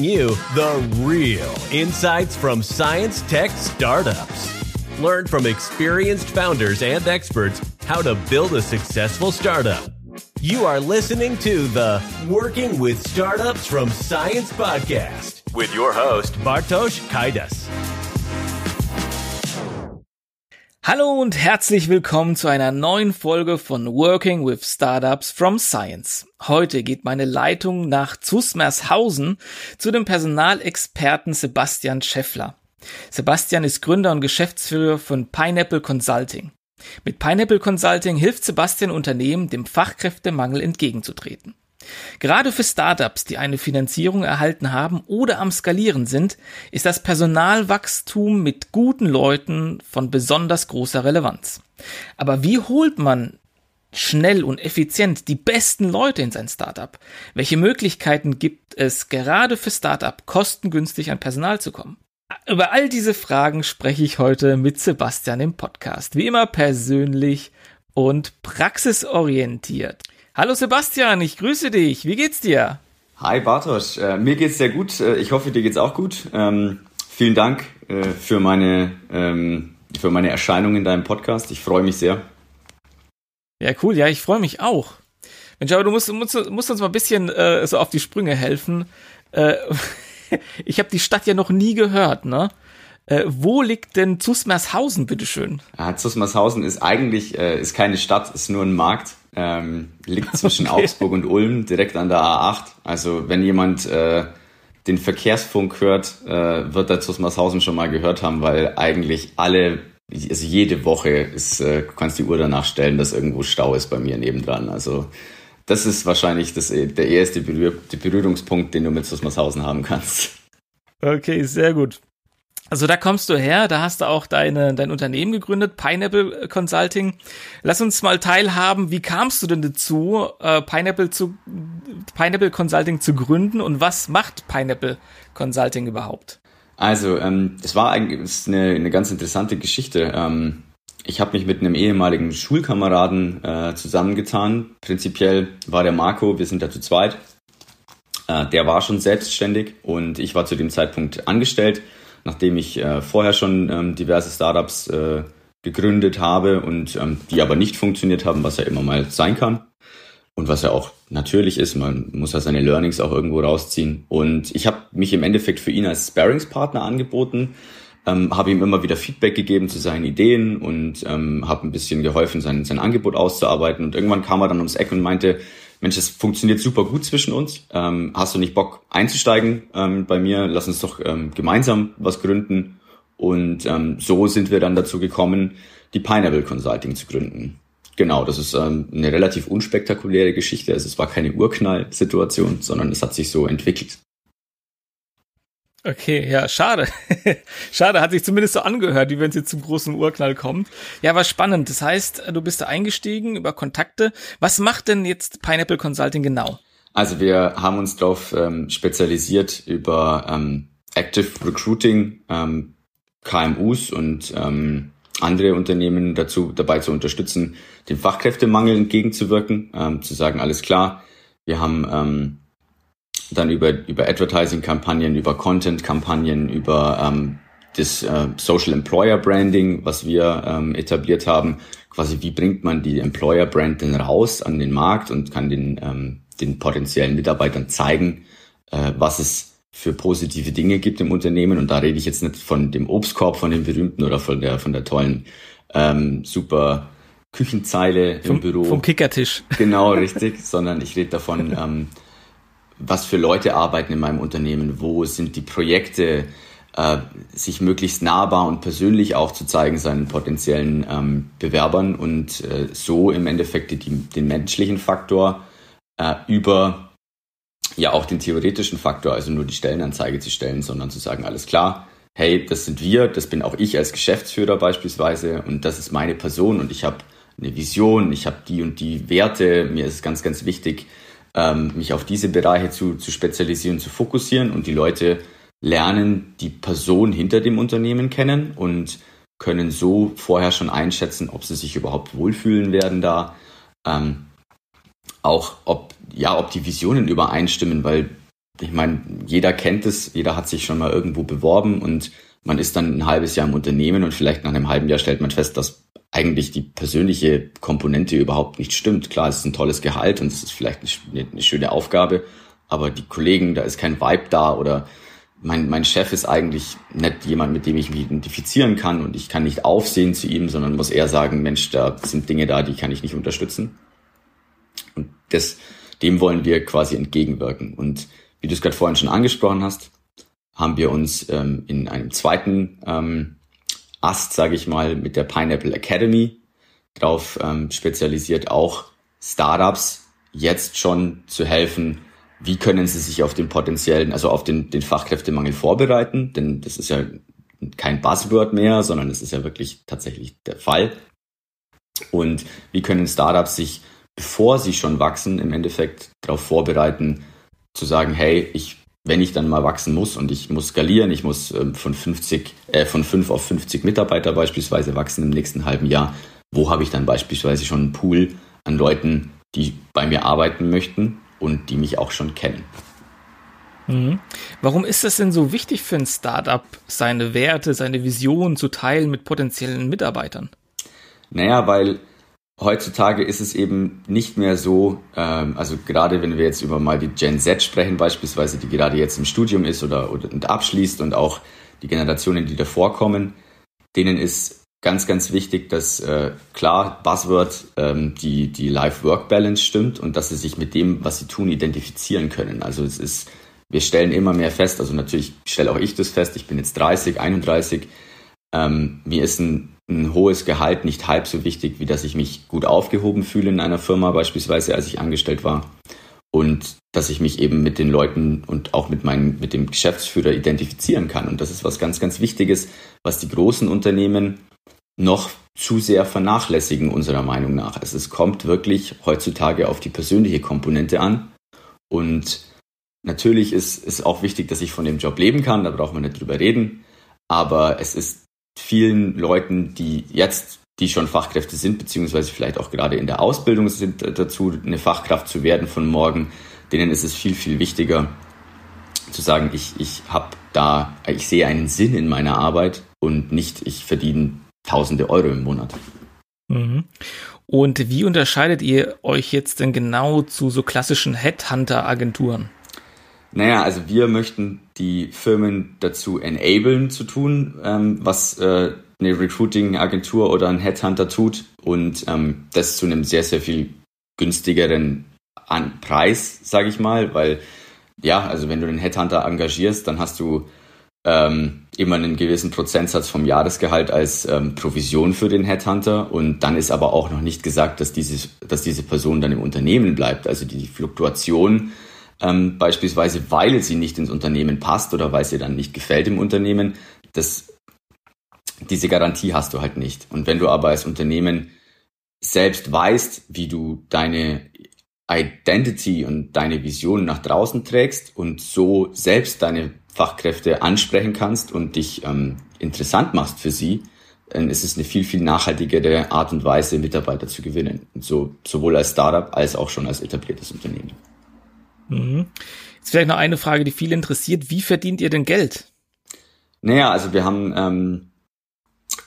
bring you the real insights from science tech startups. Learn from experienced founders and experts how to build a successful startup. You are listening to the Working with Startups from Science podcast with your host, Bartosz Kaidas. Hallo und herzlich willkommen zu einer neuen Folge von Working with Startups from Science. Heute geht meine Leitung nach Zusmershausen zu dem Personalexperten Sebastian Scheffler. Sebastian ist Gründer und Geschäftsführer von Pineapple Consulting. Mit Pineapple Consulting hilft Sebastian Unternehmen, dem Fachkräftemangel entgegenzutreten. Gerade für Startups, die eine Finanzierung erhalten haben oder am Skalieren sind, ist das Personalwachstum mit guten Leuten von besonders großer Relevanz. Aber wie holt man schnell und effizient die besten Leute in sein Startup? Welche Möglichkeiten gibt es gerade für Startup kostengünstig an Personal zu kommen? Über all diese Fragen spreche ich heute mit Sebastian im Podcast. Wie immer persönlich und praxisorientiert. Hallo Sebastian, ich grüße dich. Wie geht's dir? Hi Bartosz, äh, mir geht's sehr gut. Äh, ich hoffe, dir geht's auch gut. Ähm, vielen Dank äh, für meine ähm, für meine Erscheinung in deinem Podcast. Ich freue mich sehr. Ja, cool. Ja, ich freue mich auch. Mensch, aber du musst, musst, musst uns mal ein bisschen äh, so auf die Sprünge helfen. Äh, ich habe die Stadt ja noch nie gehört, ne? Äh, wo liegt denn Zusmershausen, bitteschön? Ja, Zusmershausen ist eigentlich äh, ist keine Stadt, ist nur ein Markt. Ähm, liegt zwischen okay. Augsburg und Ulm, direkt an der A8. Also wenn jemand äh, den Verkehrsfunk hört, äh, wird der Zusmershausen schon mal gehört haben, weil eigentlich alle, also jede Woche ist, äh, du kannst die Uhr danach stellen, dass irgendwo Stau ist bei mir nebendran. Also das ist wahrscheinlich das, der erste Berühr Berührungspunkt, den du mit Zusmershausen haben kannst. Okay, sehr gut. Also da kommst du her, da hast du auch deine, dein Unternehmen gegründet, Pineapple Consulting. Lass uns mal teilhaben, wie kamst du denn dazu, äh, Pineapple, zu, Pineapple Consulting zu gründen und was macht Pineapple Consulting überhaupt? Also, ähm, es war eigentlich eine, eine ganz interessante Geschichte. Ähm, ich habe mich mit einem ehemaligen Schulkameraden äh, zusammengetan. Prinzipiell war der Marco, wir sind da zu zweit. Äh, der war schon selbstständig und ich war zu dem Zeitpunkt angestellt nachdem ich äh, vorher schon ähm, diverse Startups äh, gegründet habe und ähm, die aber nicht funktioniert haben, was ja immer mal sein kann. Und was ja auch natürlich ist, man muss ja seine Learnings auch irgendwo rausziehen. Und ich habe mich im Endeffekt für ihn als Sparingspartner angeboten, ähm, habe ihm immer wieder Feedback gegeben zu seinen Ideen und ähm, habe ein bisschen geholfen, sein, sein Angebot auszuarbeiten. Und irgendwann kam er dann ums Eck und meinte, Mensch, das funktioniert super gut zwischen uns. Ähm, hast du nicht Bock einzusteigen ähm, bei mir? Lass uns doch ähm, gemeinsam was gründen. Und ähm, so sind wir dann dazu gekommen, die Pineapple Consulting zu gründen. Genau, das ist ähm, eine relativ unspektakuläre Geschichte. Also es war keine Urknall-Situation, sondern es hat sich so entwickelt. Okay, ja, schade. schade, hat sich zumindest so angehört, wie wenn es jetzt zum großen Urknall kommt. Ja, war spannend. Das heißt, du bist da eingestiegen über Kontakte. Was macht denn jetzt Pineapple Consulting genau? Also wir haben uns darauf ähm, spezialisiert über ähm, Active Recruiting, ähm, KMUs und ähm, andere Unternehmen dazu dabei zu unterstützen, dem Fachkräftemangel entgegenzuwirken, ähm, zu sagen, alles klar, wir haben ähm, dann über, über Advertising-Kampagnen, über Content-Kampagnen, über ähm, das äh, Social Employer Branding, was wir ähm, etabliert haben. Quasi, wie bringt man die Employer Brand denn raus an den Markt und kann den, ähm, den potenziellen Mitarbeitern zeigen, äh, was es für positive Dinge gibt im Unternehmen. Und da rede ich jetzt nicht von dem Obstkorb, von dem berühmten oder von der, von der tollen, ähm, super Küchenzeile vom, im Büro. Vom Kickertisch. Genau, richtig, sondern ich rede davon, ähm, was für Leute arbeiten in meinem Unternehmen, wo sind die Projekte, äh, sich möglichst nahbar und persönlich aufzuzeigen seinen potenziellen ähm, Bewerbern und äh, so im Endeffekt die, den menschlichen Faktor äh, über ja auch den theoretischen Faktor, also nur die Stellenanzeige zu stellen, sondern zu sagen, alles klar, hey, das sind wir, das bin auch ich als Geschäftsführer beispielsweise und das ist meine Person und ich habe eine Vision, ich habe die und die Werte, mir ist es ganz, ganz wichtig, ähm, mich auf diese Bereiche zu, zu spezialisieren, zu fokussieren und die Leute lernen die Person hinter dem Unternehmen kennen und können so vorher schon einschätzen, ob sie sich überhaupt wohlfühlen werden da. Ähm, auch ob, ja, ob die Visionen übereinstimmen, weil ich meine, jeder kennt es, jeder hat sich schon mal irgendwo beworben und man ist dann ein halbes Jahr im Unternehmen und vielleicht nach einem halben Jahr stellt man fest, dass eigentlich die persönliche Komponente überhaupt nicht stimmt. Klar, es ist ein tolles Gehalt und es ist vielleicht eine, eine schöne Aufgabe, aber die Kollegen, da ist kein Vibe da oder mein, mein Chef ist eigentlich nicht jemand, mit dem ich mich identifizieren kann und ich kann nicht aufsehen zu ihm, sondern muss eher sagen, Mensch, da sind Dinge da, die kann ich nicht unterstützen. Und das, dem wollen wir quasi entgegenwirken. Und wie du es gerade vorhin schon angesprochen hast, haben wir uns ähm, in einem zweiten ähm, Ast, sage ich mal, mit der Pineapple Academy darauf ähm, spezialisiert, auch Startups jetzt schon zu helfen, wie können sie sich auf den potenziellen, also auf den, den Fachkräftemangel vorbereiten, denn das ist ja kein Buzzword mehr, sondern es ist ja wirklich tatsächlich der Fall. Und wie können Startups sich, bevor sie schon wachsen, im Endeffekt darauf vorbereiten, zu sagen, hey, ich wenn ich dann mal wachsen muss und ich muss skalieren, ich muss ähm, von 50, äh, von 5 auf 50 Mitarbeiter beispielsweise wachsen im nächsten halben Jahr, wo habe ich dann beispielsweise schon einen Pool an Leuten, die bei mir arbeiten möchten und die mich auch schon kennen. Mhm. Warum ist es denn so wichtig für ein Startup, seine Werte, seine Vision zu teilen mit potenziellen Mitarbeitern? Naja, weil heutzutage ist es eben nicht mehr so, ähm, also gerade wenn wir jetzt über mal die Gen Z sprechen beispielsweise, die gerade jetzt im Studium ist oder, oder und abschließt und auch die Generationen, die davor kommen, denen ist ganz, ganz wichtig, dass äh, klar Buzzword ähm, die, die Life-Work-Balance stimmt und dass sie sich mit dem, was sie tun, identifizieren können. Also es ist, wir stellen immer mehr fest, also natürlich stelle auch ich das fest, ich bin jetzt 30, 31, ähm, mir ist ein ein hohes Gehalt nicht halb so wichtig, wie dass ich mich gut aufgehoben fühle in einer Firma, beispielsweise als ich angestellt war. Und dass ich mich eben mit den Leuten und auch mit meinem, mit dem Geschäftsführer identifizieren kann. Und das ist was ganz, ganz Wichtiges, was die großen Unternehmen noch zu sehr vernachlässigen, unserer Meinung nach. Also es kommt wirklich heutzutage auf die persönliche Komponente an. Und natürlich ist es auch wichtig, dass ich von dem Job leben kann, da braucht man nicht drüber reden. Aber es ist vielen Leuten, die jetzt, die schon Fachkräfte sind, beziehungsweise vielleicht auch gerade in der Ausbildung sind äh, dazu, eine Fachkraft zu werden von morgen, denen ist es viel, viel wichtiger zu sagen, ich, ich habe da, ich sehe einen Sinn in meiner Arbeit und nicht, ich verdiene tausende Euro im Monat. Mhm. Und wie unterscheidet ihr euch jetzt denn genau zu so klassischen Headhunter-Agenturen? Naja, also wir möchten die Firmen dazu enablen zu tun, ähm, was äh, eine Recruiting-Agentur oder ein Headhunter tut und ähm, das zu einem sehr, sehr viel günstigeren An Preis, sage ich mal, weil ja, also wenn du einen Headhunter engagierst, dann hast du ähm, immer einen gewissen Prozentsatz vom Jahresgehalt als ähm, Provision für den Headhunter und dann ist aber auch noch nicht gesagt, dass diese, dass diese Person dann im Unternehmen bleibt. Also die Fluktuation ähm, beispielsweise weil sie nicht ins Unternehmen passt oder weil sie dann nicht gefällt im Unternehmen, das, diese Garantie hast du halt nicht. Und wenn du aber als Unternehmen selbst weißt, wie du deine Identity und deine Vision nach draußen trägst und so selbst deine Fachkräfte ansprechen kannst und dich ähm, interessant machst für sie, dann ist es eine viel, viel nachhaltigere Art und Weise, Mitarbeiter zu gewinnen. Und so, sowohl als Startup als auch schon als etabliertes Unternehmen. Mhm. Jetzt vielleicht noch eine Frage, die viel interessiert. Wie verdient ihr denn Geld? Naja, also wir haben ähm,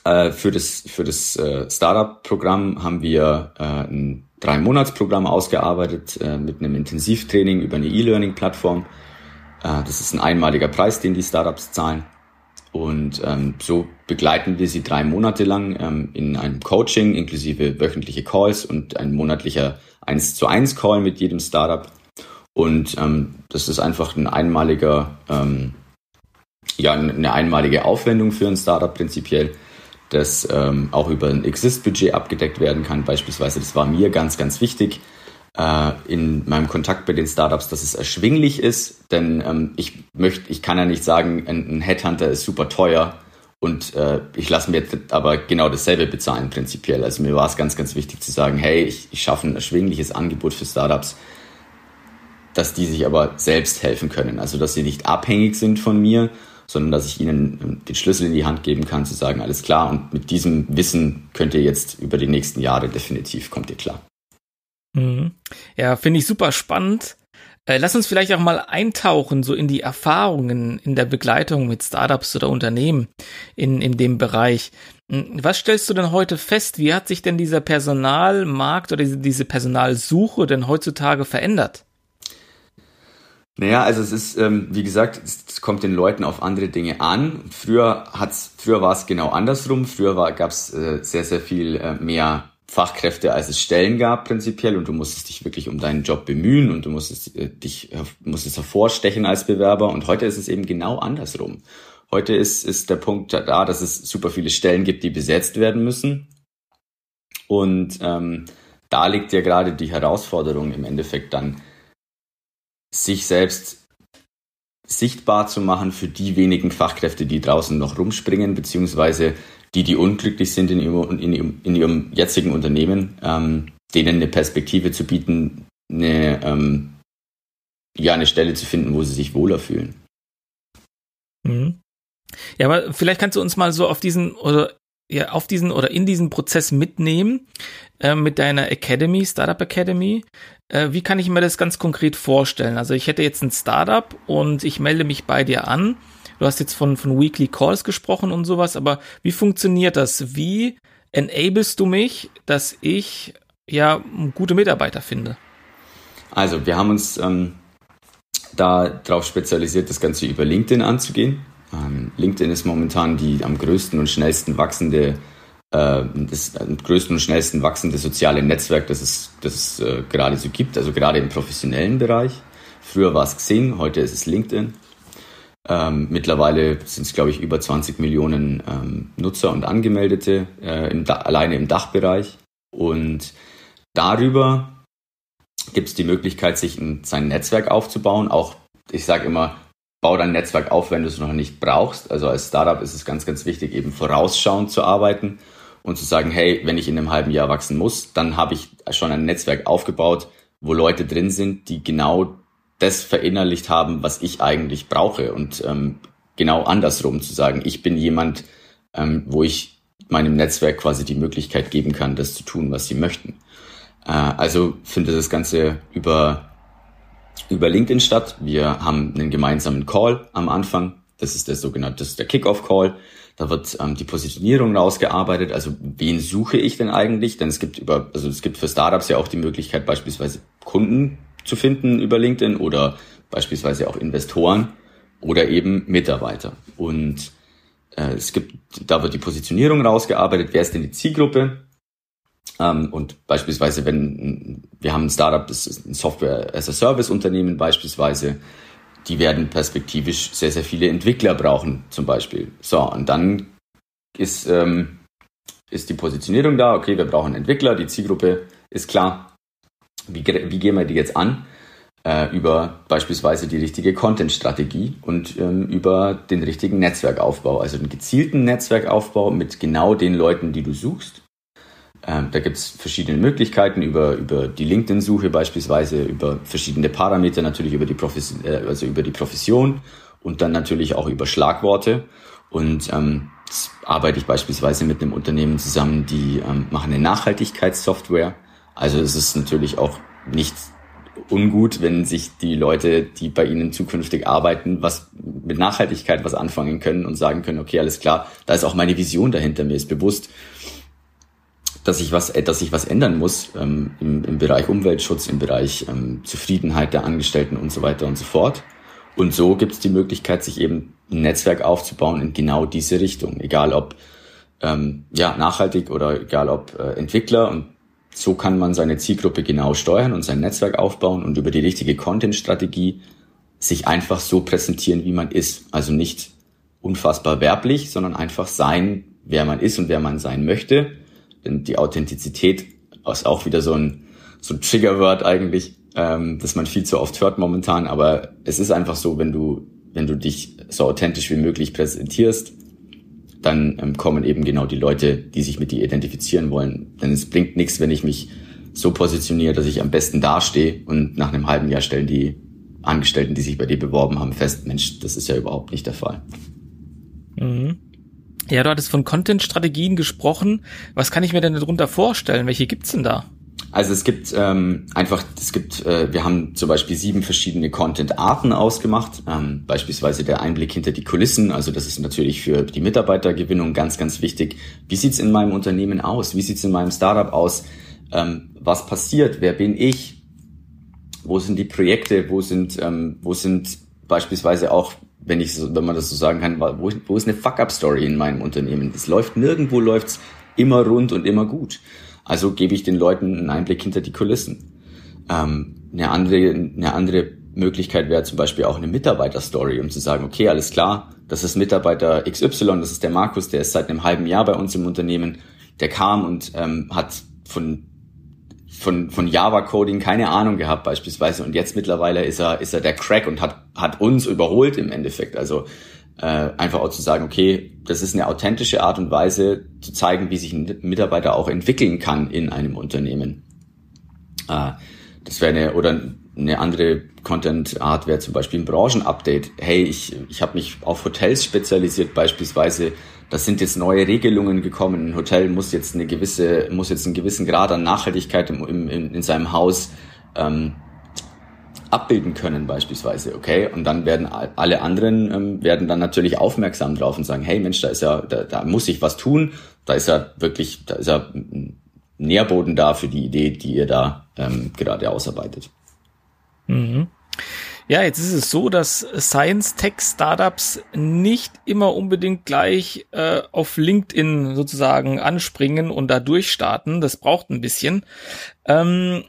äh, für das, für das äh, Startup-Programm haben wir äh, ein Drei-Monats-Programm ausgearbeitet äh, mit einem Intensivtraining über eine E-Learning-Plattform. Äh, das ist ein einmaliger Preis, den die Startups zahlen. Und ähm, so begleiten wir sie drei Monate lang ähm, in einem Coaching inklusive wöchentliche Calls und ein monatlicher 1 zu 1 Call mit jedem Startup. Und ähm, das ist einfach ein einmaliger, ähm, ja, eine einmalige Aufwendung für ein Startup prinzipiell, das ähm, auch über ein Exist-Budget abgedeckt werden kann. Beispielsweise, das war mir ganz, ganz wichtig äh, in meinem Kontakt bei den Startups, dass es erschwinglich ist, denn ähm, ich möchte, ich kann ja nicht sagen, ein, ein Headhunter ist super teuer und äh, ich lasse mir aber genau dasselbe bezahlen prinzipiell. Also mir war es ganz, ganz wichtig zu sagen, hey, ich, ich schaffe ein erschwingliches Angebot für Startups, dass die sich aber selbst helfen können. Also dass sie nicht abhängig sind von mir, sondern dass ich ihnen den Schlüssel in die Hand geben kann, zu sagen, alles klar, und mit diesem Wissen könnt ihr jetzt über die nächsten Jahre definitiv, kommt ihr klar. Mhm. Ja, finde ich super spannend. Äh, lass uns vielleicht auch mal eintauchen, so in die Erfahrungen in der Begleitung mit Startups oder Unternehmen in, in dem Bereich. Hm, was stellst du denn heute fest? Wie hat sich denn dieser Personalmarkt oder diese Personalsuche denn heutzutage verändert? Naja, also es ist, ähm, wie gesagt, es kommt den Leuten auf andere Dinge an. Früher hat's, früher war es genau andersrum. Früher gab es äh, sehr, sehr viel äh, mehr Fachkräfte, als es Stellen gab prinzipiell und du musstest dich wirklich um deinen Job bemühen und du musstest äh, dich musstest hervorstechen als Bewerber und heute ist es eben genau andersrum. Heute ist, ist der Punkt da, dass es super viele Stellen gibt, die besetzt werden müssen und ähm, da liegt ja gerade die Herausforderung im Endeffekt dann, sich selbst sichtbar zu machen für die wenigen Fachkräfte, die draußen noch rumspringen, beziehungsweise die, die unglücklich sind in ihrem, in ihrem, in ihrem jetzigen Unternehmen, ähm, denen eine Perspektive zu bieten, eine, ähm, ja, eine Stelle zu finden, wo sie sich wohler fühlen. Mhm. Ja, aber vielleicht kannst du uns mal so auf diesen oder ja, auf diesen oder in diesen Prozess mitnehmen äh, mit deiner Academy, Startup Academy. Äh, wie kann ich mir das ganz konkret vorstellen? Also ich hätte jetzt ein Startup und ich melde mich bei dir an Du hast jetzt von, von Weekly Calls gesprochen und sowas, aber wie funktioniert das? Wie enablest du mich, dass ich ja gute Mitarbeiter finde? Also, wir haben uns ähm, da darauf spezialisiert, das Ganze über LinkedIn anzugehen. Ähm, LinkedIn ist momentan die am größten und schnellsten wachsende das am größten und schnellsten wachsende soziale Netzwerk, das es, das es äh, gerade so gibt, also gerade im professionellen Bereich. Früher war es Xing, heute ist es LinkedIn. Ähm, mittlerweile sind es, glaube ich, über 20 Millionen ähm, Nutzer und Angemeldete äh, im alleine im Dachbereich. Und darüber gibt es die Möglichkeit, sich ein, sein Netzwerk aufzubauen. Auch, ich sage immer, bau dein Netzwerk auf, wenn du es noch nicht brauchst. Also als Startup ist es ganz, ganz wichtig, eben vorausschauend zu arbeiten und zu sagen, hey, wenn ich in einem halben Jahr wachsen muss, dann habe ich schon ein Netzwerk aufgebaut, wo Leute drin sind, die genau das verinnerlicht haben, was ich eigentlich brauche. Und ähm, genau andersrum zu sagen, ich bin jemand, ähm, wo ich meinem Netzwerk quasi die Möglichkeit geben kann, das zu tun, was sie möchten. Äh, also findet das Ganze über, über LinkedIn statt. Wir haben einen gemeinsamen Call am Anfang. Das ist der sogenannte, das ist der Kickoff-Call. Da wird ähm, die Positionierung rausgearbeitet. Also wen suche ich denn eigentlich? Denn es gibt über, also es gibt für Startups ja auch die Möglichkeit, beispielsweise Kunden zu finden über LinkedIn oder beispielsweise auch Investoren oder eben Mitarbeiter. Und äh, es gibt, da wird die Positionierung rausgearbeitet, wer ist denn die Zielgruppe? Ähm, und beispielsweise, wenn wir haben ein Startup, das ist ein Software as a Service Unternehmen beispielsweise, die werden perspektivisch sehr, sehr viele Entwickler brauchen, zum Beispiel. So, und dann ist, ähm, ist die Positionierung da, okay, wir brauchen Entwickler, die Zielgruppe ist klar, wie, wie gehen wir die jetzt an? Äh, über beispielsweise die richtige Content-Strategie und ähm, über den richtigen Netzwerkaufbau, also den gezielten Netzwerkaufbau mit genau den Leuten, die du suchst. Ähm, da gibt es verschiedene Möglichkeiten über, über die LinkedIn-Suche beispielsweise, über verschiedene Parameter, natürlich über die, Profes äh, also über die Profession und dann natürlich auch über Schlagworte. Und ähm, arbeite ich beispielsweise mit einem Unternehmen zusammen, die ähm, machen eine Nachhaltigkeitssoftware also es ist natürlich auch nicht ungut, wenn sich die Leute, die bei ihnen zukünftig arbeiten, was mit Nachhaltigkeit was anfangen können und sagen können, okay, alles klar, da ist auch meine Vision dahinter, mir ist bewusst, dass ich was, dass ich was ändern muss ähm, im, im Bereich Umweltschutz, im Bereich ähm, Zufriedenheit der Angestellten und so weiter und so fort. Und so gibt es die Möglichkeit, sich eben ein Netzwerk aufzubauen in genau diese Richtung, egal ob ähm, ja nachhaltig oder egal ob äh, Entwickler und so kann man seine Zielgruppe genau steuern und sein Netzwerk aufbauen und über die richtige Content-Strategie sich einfach so präsentieren, wie man ist. Also nicht unfassbar werblich, sondern einfach sein, wer man ist und wer man sein möchte. Die Authentizität ist auch wieder so ein, so ein Triggerwort eigentlich, ähm, das man viel zu oft hört momentan. Aber es ist einfach so, wenn du, wenn du dich so authentisch wie möglich präsentierst, dann ähm, kommen eben genau die Leute, die sich mit dir identifizieren wollen. Denn es bringt nichts, wenn ich mich so positioniere, dass ich am besten dastehe und nach einem halben Jahr stellen die Angestellten, die sich bei dir beworben haben, fest, Mensch, das ist ja überhaupt nicht der Fall. Mhm. Ja, du hattest von Content-Strategien gesprochen. Was kann ich mir denn darunter vorstellen? Welche gibt's denn da? Also es gibt ähm, einfach, es gibt, äh, wir haben zum Beispiel sieben verschiedene Content-Arten ausgemacht. Ähm, beispielsweise der Einblick hinter die Kulissen. Also das ist natürlich für die Mitarbeitergewinnung ganz, ganz wichtig. Wie sieht's in meinem Unternehmen aus? Wie sieht's in meinem Startup aus? Ähm, was passiert? Wer bin ich? Wo sind die Projekte? Wo sind, ähm, wo sind beispielsweise auch, wenn ich, wenn man das so sagen kann, wo, wo ist eine Fuck-up-Story in meinem Unternehmen? Es läuft nirgendwo, läuft's immer rund und immer gut. Also gebe ich den Leuten einen Einblick hinter die Kulissen. Ähm, eine, andere, eine andere Möglichkeit wäre zum Beispiel auch eine Mitarbeiterstory, um zu sagen, okay, alles klar, das ist Mitarbeiter XY, das ist der Markus, der ist seit einem halben Jahr bei uns im Unternehmen, der kam und ähm, hat von von, von Java-Coding keine Ahnung gehabt beispielsweise und jetzt mittlerweile ist er, ist er der Crack und hat, hat uns überholt im Endeffekt. Also äh, einfach auch zu sagen, okay, das ist eine authentische Art und Weise zu zeigen, wie sich ein Mitarbeiter auch entwickeln kann in einem Unternehmen. Äh, das wäre eine oder eine andere Content-Art wäre zum Beispiel ein Branchenupdate. Hey, ich, ich habe mich auf Hotels spezialisiert beispielsweise. Das sind jetzt neue Regelungen gekommen. Ein Hotel muss jetzt eine gewisse, muss jetzt einen gewissen Grad an Nachhaltigkeit im, im, in, in seinem Haus ähm, abbilden können beispielsweise, okay? Und dann werden alle anderen ähm, werden dann natürlich aufmerksam drauf und sagen, hey Mensch, da ist ja, da, da muss ich was tun, da ist ja wirklich, da ist ja ein Nährboden da für die Idee, die ihr da ähm, gerade ausarbeitet. Mhm. Ja, jetzt ist es so, dass Science-Tech-Startups nicht immer unbedingt gleich äh, auf LinkedIn sozusagen anspringen und da durchstarten. Das braucht ein bisschen. Ähm,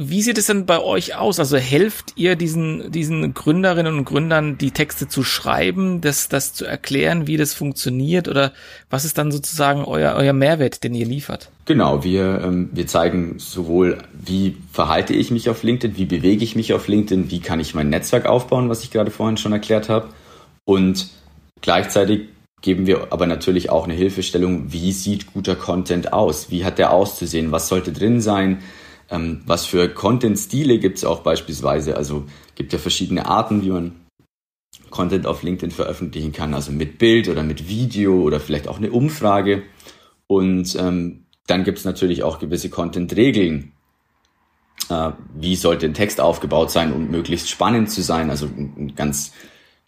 wie sieht es denn bei euch aus? Also helft ihr diesen, diesen Gründerinnen und Gründern, die Texte zu schreiben, das, das zu erklären, wie das funktioniert? Oder was ist dann sozusagen euer, euer Mehrwert, den ihr liefert? Genau, wir, ähm, wir zeigen sowohl, wie verhalte ich mich auf LinkedIn, wie bewege ich mich auf LinkedIn, wie kann ich mein Netzwerk aufbauen, was ich gerade vorhin schon erklärt habe. Und gleichzeitig geben wir aber natürlich auch eine Hilfestellung, wie sieht guter Content aus? Wie hat der auszusehen? Was sollte drin sein? Ähm, was für Content-Stile gibt es auch beispielsweise? Also gibt ja verschiedene Arten, wie man Content auf LinkedIn veröffentlichen kann, also mit Bild oder mit Video oder vielleicht auch eine Umfrage. Und ähm, dann gibt es natürlich auch gewisse Content-Regeln. Äh, wie sollte ein Text aufgebaut sein, um möglichst spannend zu sein? Also ein, ein ganz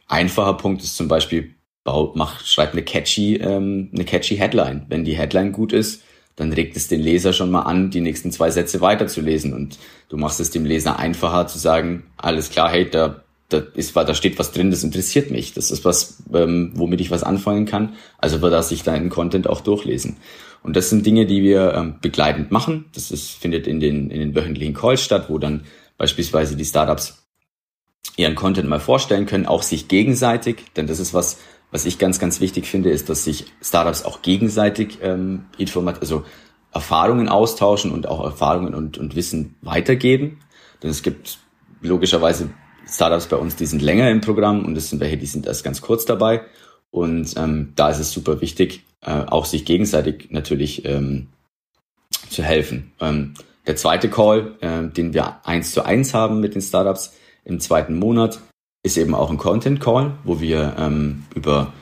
einfacher Punkt ist zum Beispiel, mach, schreib eine catchy, ähm, eine catchy Headline. Wenn die Headline gut ist, dann regt es den Leser schon mal an, die nächsten zwei Sätze weiterzulesen. Und du machst es dem Leser einfacher zu sagen, alles klar, hey, da, da, ist, da steht was drin, das interessiert mich. Das ist was, ähm, womit ich was anfangen kann. Also wird er sich deinen Content auch durchlesen. Und das sind Dinge, die wir ähm, begleitend machen. Das ist, findet in den, in den wöchentlichen Calls statt, wo dann beispielsweise die Startups ihren Content mal vorstellen können, auch sich gegenseitig, denn das ist was, was ich ganz, ganz wichtig finde, ist, dass sich Startups auch gegenseitig ähm, Informat also Erfahrungen austauschen und auch Erfahrungen und, und Wissen weitergeben. Denn es gibt logischerweise Startups bei uns, die sind länger im Programm und es sind welche, die sind erst ganz kurz dabei. Und ähm, da ist es super wichtig, äh, auch sich gegenseitig natürlich ähm, zu helfen. Ähm, der zweite Call, äh, den wir eins zu eins haben mit den Startups im zweiten Monat, ist eben auch ein Content Call, wo wir ähm, über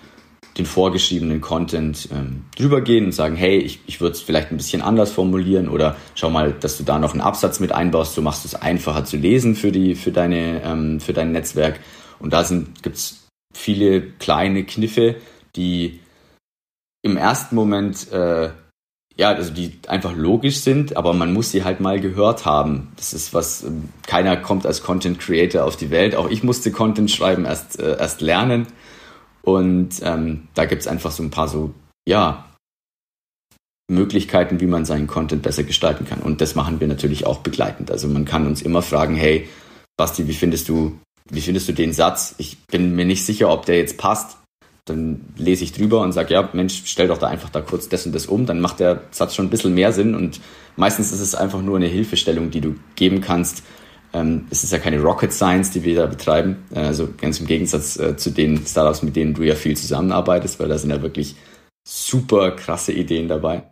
den vorgeschriebenen Content ähm, drüber gehen und sagen, hey, ich, ich würde es vielleicht ein bisschen anders formulieren oder schau mal, dass du da noch einen Absatz mit einbaust, so machst du es einfacher zu lesen für die für deine ähm, für dein Netzwerk. Und da sind gibt's viele kleine Kniffe, die im ersten Moment äh, ja, also die einfach logisch sind, aber man muss sie halt mal gehört haben. Das ist was, ähm, keiner kommt als Content Creator auf die Welt. Auch ich musste Content schreiben, erst, äh, erst lernen. Und ähm, da gibt's einfach so ein paar so, ja, Möglichkeiten, wie man seinen Content besser gestalten kann. Und das machen wir natürlich auch begleitend. Also man kann uns immer fragen, hey, Basti, wie findest du, wie findest du den Satz? Ich bin mir nicht sicher, ob der jetzt passt dann lese ich drüber und sage, ja, Mensch, stell doch da einfach da kurz das und das um, dann macht der Satz schon ein bisschen mehr Sinn und meistens ist es einfach nur eine Hilfestellung, die du geben kannst. Ähm, es ist ja keine Rocket Science, die wir da betreiben, äh, also ganz im Gegensatz äh, zu den Startups, mit denen du ja viel zusammenarbeitest, weil da sind ja wirklich super krasse Ideen dabei.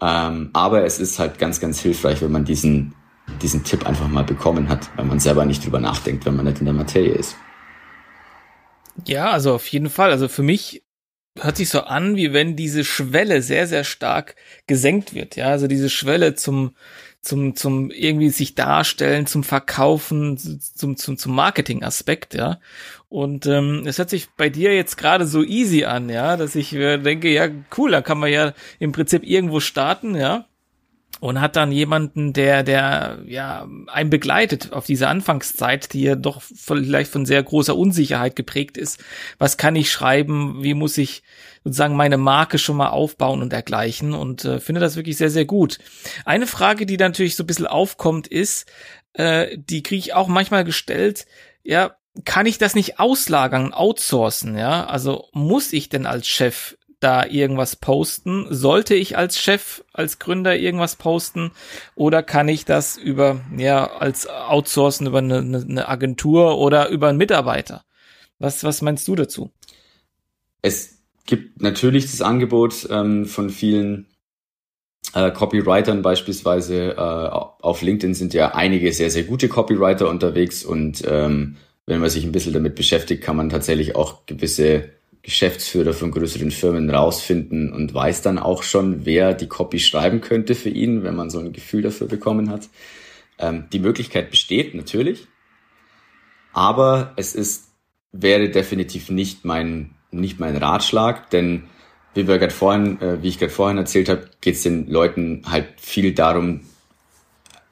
Ähm, aber es ist halt ganz, ganz hilfreich, wenn man diesen, diesen Tipp einfach mal bekommen hat, weil man selber nicht drüber nachdenkt, wenn man nicht in der Materie ist. Ja, also auf jeden Fall. Also für mich hört sich so an, wie wenn diese Schwelle sehr, sehr stark gesenkt wird. Ja, also diese Schwelle zum, zum, zum irgendwie sich darstellen, zum Verkaufen, zum, zum, zum Marketing-Aspekt, ja. Und ähm, es hört sich bei dir jetzt gerade so easy an, ja, dass ich äh, denke, ja, cool, da kann man ja im Prinzip irgendwo starten, ja und hat dann jemanden, der, der ja einen begleitet auf diese Anfangszeit, die ja doch vielleicht von sehr großer Unsicherheit geprägt ist. Was kann ich schreiben? Wie muss ich sozusagen meine Marke schon mal aufbauen und dergleichen? Und äh, finde das wirklich sehr, sehr gut. Eine Frage, die natürlich so ein bisschen aufkommt, ist, äh, die kriege ich auch manchmal gestellt. Ja, kann ich das nicht auslagern, outsourcen? Ja, also muss ich denn als Chef da irgendwas posten? Sollte ich als Chef, als Gründer irgendwas posten? Oder kann ich das über, ja, als outsourcen über eine, eine Agentur oder über einen Mitarbeiter? Was, was meinst du dazu? Es gibt natürlich das Angebot ähm, von vielen äh, Copywritern beispielsweise. Äh, auf LinkedIn sind ja einige sehr, sehr gute Copywriter unterwegs und ähm, wenn man sich ein bisschen damit beschäftigt, kann man tatsächlich auch gewisse Geschäftsführer von größeren Firmen rausfinden und weiß dann auch schon, wer die Copy schreiben könnte für ihn, wenn man so ein Gefühl dafür bekommen hat. Ähm, die Möglichkeit besteht natürlich, aber es ist, wäre definitiv nicht mein, nicht mein Ratschlag, denn wie wir gerade vorhin, äh, wie ich gerade vorhin erzählt habe, geht es den Leuten halt viel darum,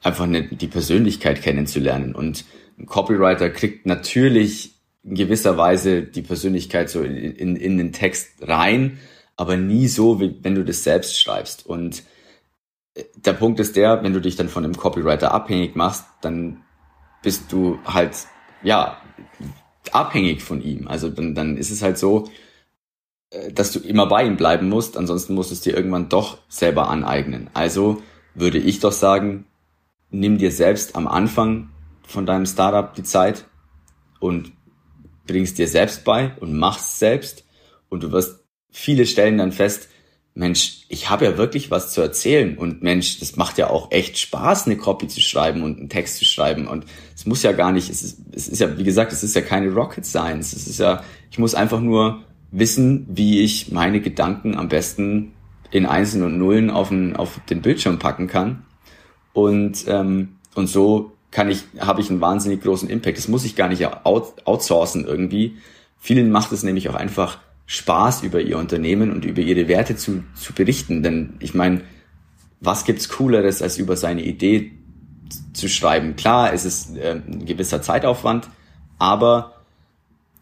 einfach eine, die Persönlichkeit kennenzulernen. Und ein Copywriter kriegt natürlich in gewisser Weise die Persönlichkeit so in, in, in den Text rein, aber nie so, wie wenn du das selbst schreibst. Und äh, der Punkt ist der, wenn du dich dann von einem Copywriter abhängig machst, dann bist du halt, ja, abhängig von ihm. Also dann, dann ist es halt so, äh, dass du immer bei ihm bleiben musst, ansonsten musst du es dir irgendwann doch selber aneignen. Also würde ich doch sagen, nimm dir selbst am Anfang von deinem Startup die Zeit und bringst dir selbst bei und machst selbst. Und du wirst viele Stellen dann fest, Mensch, ich habe ja wirklich was zu erzählen. Und Mensch, das macht ja auch echt Spaß, eine Copy zu schreiben und einen Text zu schreiben. Und es muss ja gar nicht, es ist, es ist ja, wie gesagt, es ist ja keine Rocket Science, es ist ja, ich muss einfach nur wissen, wie ich meine Gedanken am besten in Einsen und Nullen auf den, auf den Bildschirm packen kann. Und, ähm, und so kann ich, habe ich einen wahnsinnig großen Impact. Das muss ich gar nicht out, outsourcen irgendwie. Vielen macht es nämlich auch einfach Spaß, über ihr Unternehmen und über ihre Werte zu, zu berichten. Denn ich meine, was gibt's Cooleres, als über seine Idee zu schreiben? Klar, es ist äh, ein gewisser Zeitaufwand, aber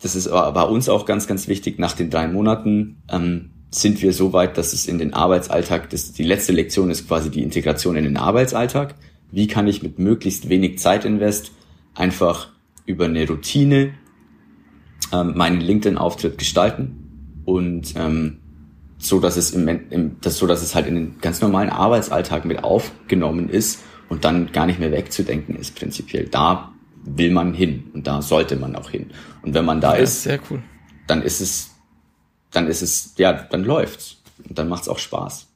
das ist bei uns auch ganz, ganz wichtig. Nach den drei Monaten ähm, sind wir so weit, dass es in den Arbeitsalltag, das, die letzte Lektion ist quasi die Integration in den Arbeitsalltag wie kann ich mit möglichst wenig Zeitinvest einfach über eine Routine ähm, meinen LinkedIn-Auftritt gestalten und ähm, so dass es im, im das, so dass es halt in den ganz normalen Arbeitsalltag mit aufgenommen ist und dann gar nicht mehr wegzudenken ist prinzipiell. Da will man hin und da sollte man auch hin. Und wenn man da ja, ist, cool. dann ist es, dann ist es, ja, dann läuft's und dann macht's auch Spaß.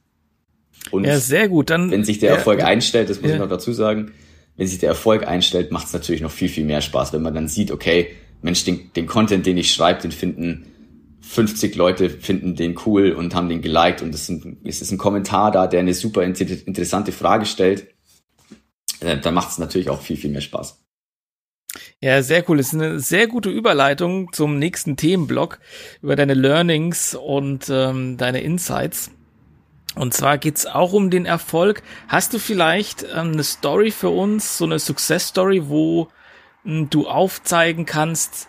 Und ja, sehr gut. Dann, wenn sich der Erfolg ja, einstellt, das muss ja. ich noch dazu sagen, wenn sich der Erfolg einstellt, macht es natürlich noch viel, viel mehr Spaß, wenn man dann sieht, okay, Mensch, den, den Content, den ich schreibe, den finden 50 Leute finden den cool und haben den geliked und es, sind, es ist ein Kommentar da, der eine super interessante Frage stellt. Äh, da macht es natürlich auch viel, viel mehr Spaß. Ja, sehr cool. Das ist eine sehr gute Überleitung zum nächsten Themenblock über deine Learnings und ähm, deine Insights. Und zwar geht's auch um den Erfolg. Hast du vielleicht ähm, eine Story für uns, so eine Success Story, wo ähm, du aufzeigen kannst,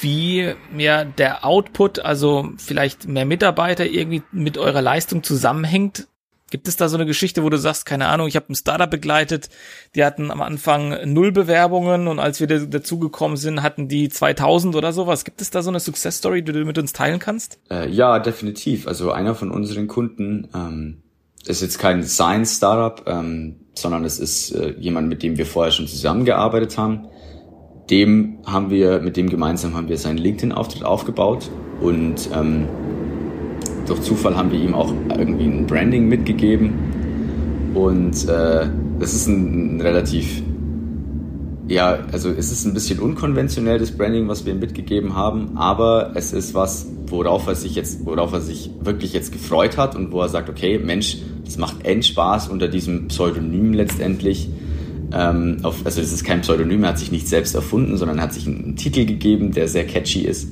wie ja der Output, also vielleicht mehr Mitarbeiter irgendwie mit eurer Leistung zusammenhängt? Gibt es da so eine Geschichte, wo du sagst, keine Ahnung, ich habe ein Startup begleitet, die hatten am Anfang null Bewerbungen und als wir dazugekommen sind, hatten die 2000 oder sowas. Gibt es da so eine Success Story, die du mit uns teilen kannst? Äh, ja, definitiv. Also einer von unseren Kunden ähm, ist jetzt kein Science Startup, ähm, sondern es ist äh, jemand, mit dem wir vorher schon zusammengearbeitet haben. Dem haben wir, mit dem gemeinsam haben wir seinen LinkedIn-Auftritt aufgebaut und ähm, durch Zufall haben wir ihm auch irgendwie ein Branding mitgegeben. Und äh, das ist ein, ein relativ ja, also es ist ein bisschen unkonventionell, das Branding, was wir ihm mitgegeben haben, aber es ist was, worauf er sich jetzt, worauf er sich wirklich jetzt gefreut hat und wo er sagt, okay, Mensch, das macht end Spaß unter diesem Pseudonym letztendlich. Ähm, auf, also es ist kein Pseudonym, er hat sich nicht selbst erfunden, sondern hat sich einen, einen Titel gegeben, der sehr catchy ist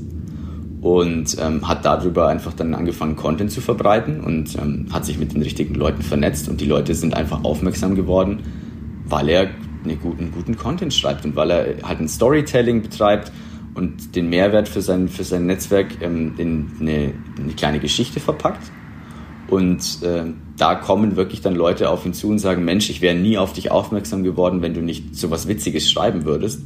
und ähm, hat darüber einfach dann angefangen, Content zu verbreiten und ähm, hat sich mit den richtigen Leuten vernetzt und die Leute sind einfach aufmerksam geworden, weil er eine guten, guten Content schreibt und weil er halt ein Storytelling betreibt und den Mehrwert für sein, für sein Netzwerk ähm, in eine, eine kleine Geschichte verpackt. Und äh, da kommen wirklich dann Leute auf ihn zu und sagen, Mensch, ich wäre nie auf dich aufmerksam geworden, wenn du nicht so was Witziges schreiben würdest.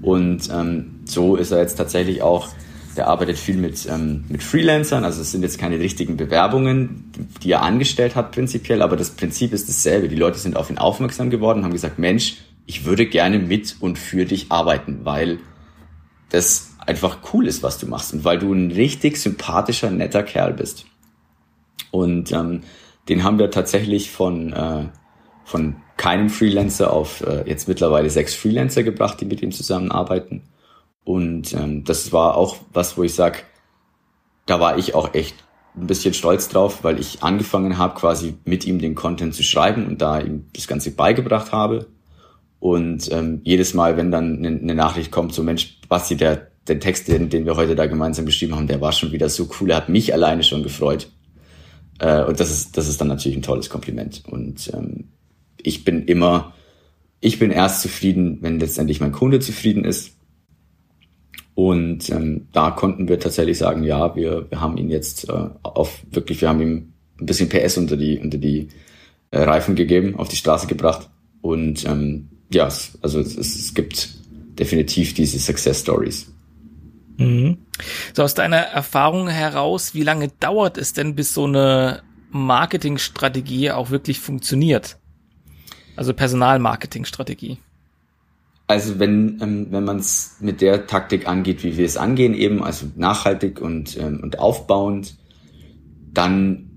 Und ähm, so ist er jetzt tatsächlich auch, der arbeitet viel mit, ähm, mit Freelancern, also es sind jetzt keine richtigen Bewerbungen, die er angestellt hat prinzipiell, aber das Prinzip ist dasselbe. Die Leute sind auf ihn aufmerksam geworden, haben gesagt, Mensch, ich würde gerne mit und für dich arbeiten, weil das einfach cool ist, was du machst und weil du ein richtig sympathischer, netter Kerl bist. Und ähm, den haben wir tatsächlich von, äh, von keinem Freelancer auf äh, jetzt mittlerweile sechs Freelancer gebracht, die mit ihm zusammenarbeiten. Und ähm, das war auch was, wo ich sag, da war ich auch echt ein bisschen stolz drauf, weil ich angefangen habe, quasi mit ihm den Content zu schreiben und da ihm das Ganze beigebracht habe. Und ähm, jedes Mal, wenn dann eine, eine Nachricht kommt, so Mensch, Basti, der, der Text, den, den wir heute da gemeinsam geschrieben haben, der war schon wieder so cool, er hat mich alleine schon gefreut. Äh, und das ist, das ist dann natürlich ein tolles Kompliment. Und ähm, ich bin immer, ich bin erst zufrieden, wenn letztendlich mein Kunde zufrieden ist. Und ähm, da konnten wir tatsächlich sagen, ja, wir, wir haben ihn jetzt äh, auf wirklich, wir haben ihm ein bisschen PS unter die, unter die äh, Reifen gegeben, auf die Straße gebracht. Und ähm, ja, also es, es gibt definitiv diese Success Stories. Mhm. So aus deiner Erfahrung heraus, wie lange dauert es denn, bis so eine Marketingstrategie auch wirklich funktioniert? Also Personalmarketingstrategie. Also wenn, ähm, wenn man es mit der Taktik angeht, wie wir es angehen, eben, also nachhaltig und, ähm, und aufbauend, dann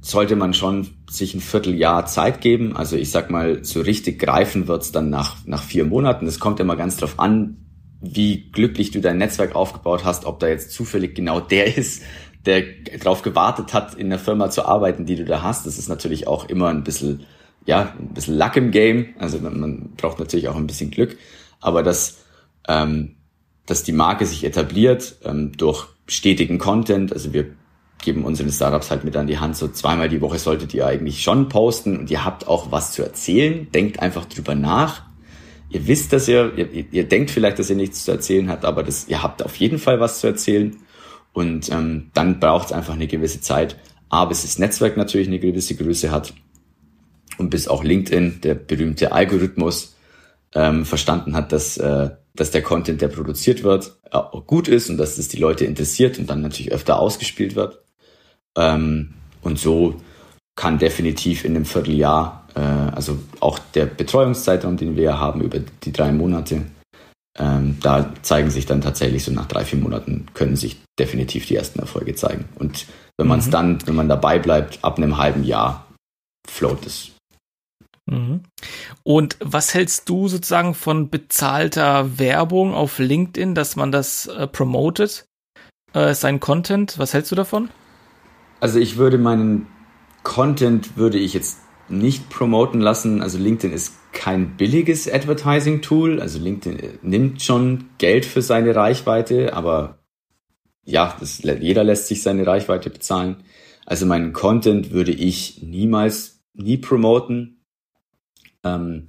sollte man schon sich ein Vierteljahr Zeit geben. Also ich sag mal, so richtig greifen wird's dann nach, nach vier Monaten. Es kommt immer ganz drauf an, wie glücklich du dein Netzwerk aufgebaut hast, ob da jetzt zufällig genau der ist, der darauf gewartet hat, in der Firma zu arbeiten, die du da hast. Das ist natürlich auch immer ein bisschen, ja, ein bisschen Luck im Game. Also man, braucht natürlich auch ein bisschen Glück. Aber dass, ähm, dass die Marke sich etabliert ähm, durch stetigen Content. Also wir geben unseren Startups halt mit an die Hand, so zweimal die Woche solltet ihr eigentlich schon posten und ihr habt auch was zu erzählen. Denkt einfach drüber nach. Ihr wisst, dass ihr, ihr, ihr denkt vielleicht, dass ihr nichts zu erzählen habt, aber das, ihr habt auf jeden Fall was zu erzählen. Und ähm, dann braucht es einfach eine gewisse Zeit. A, bis das Netzwerk natürlich eine gewisse Größe hat und bis auch LinkedIn, der berühmte Algorithmus, ähm, verstanden hat, dass, äh, dass der Content, der produziert wird, auch gut ist und dass es die Leute interessiert und dann natürlich öfter ausgespielt wird. Ähm, und so kann definitiv in einem Vierteljahr, äh, also auch der Betreuungszeitraum, den wir haben über die drei Monate, ähm, da zeigen sich dann tatsächlich so nach drei, vier Monaten können sich definitiv die ersten Erfolge zeigen. Und wenn man es mhm. dann, wenn man dabei bleibt, ab einem halben Jahr float es. Mhm. Und was hältst du sozusagen von bezahlter Werbung auf LinkedIn, dass man das äh, promotet, äh, sein Content? Was hältst du davon? Also ich würde meinen Content würde ich jetzt nicht promoten lassen. Also LinkedIn ist kein billiges Advertising-Tool. Also LinkedIn äh, nimmt schon Geld für seine Reichweite, aber ja, das, jeder lässt sich seine Reichweite bezahlen. Also meinen Content würde ich niemals, nie promoten. Ähm,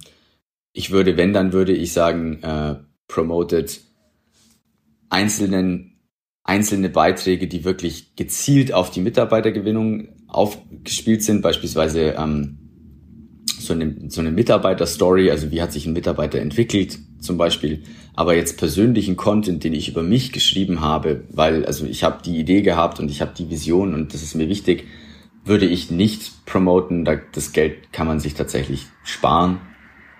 ich würde, wenn, dann würde ich sagen, äh, promoted einzelnen einzelne Beiträge, die wirklich gezielt auf die Mitarbeitergewinnung aufgespielt sind, beispielsweise ähm, so eine, so eine Mitarbeiterstory, also wie hat sich ein Mitarbeiter entwickelt zum Beispiel, aber jetzt persönlichen Content, den ich über mich geschrieben habe, weil also ich habe die Idee gehabt und ich habe die Vision und das ist mir wichtig, würde ich nicht promoten, da, das Geld kann man sich tatsächlich sparen,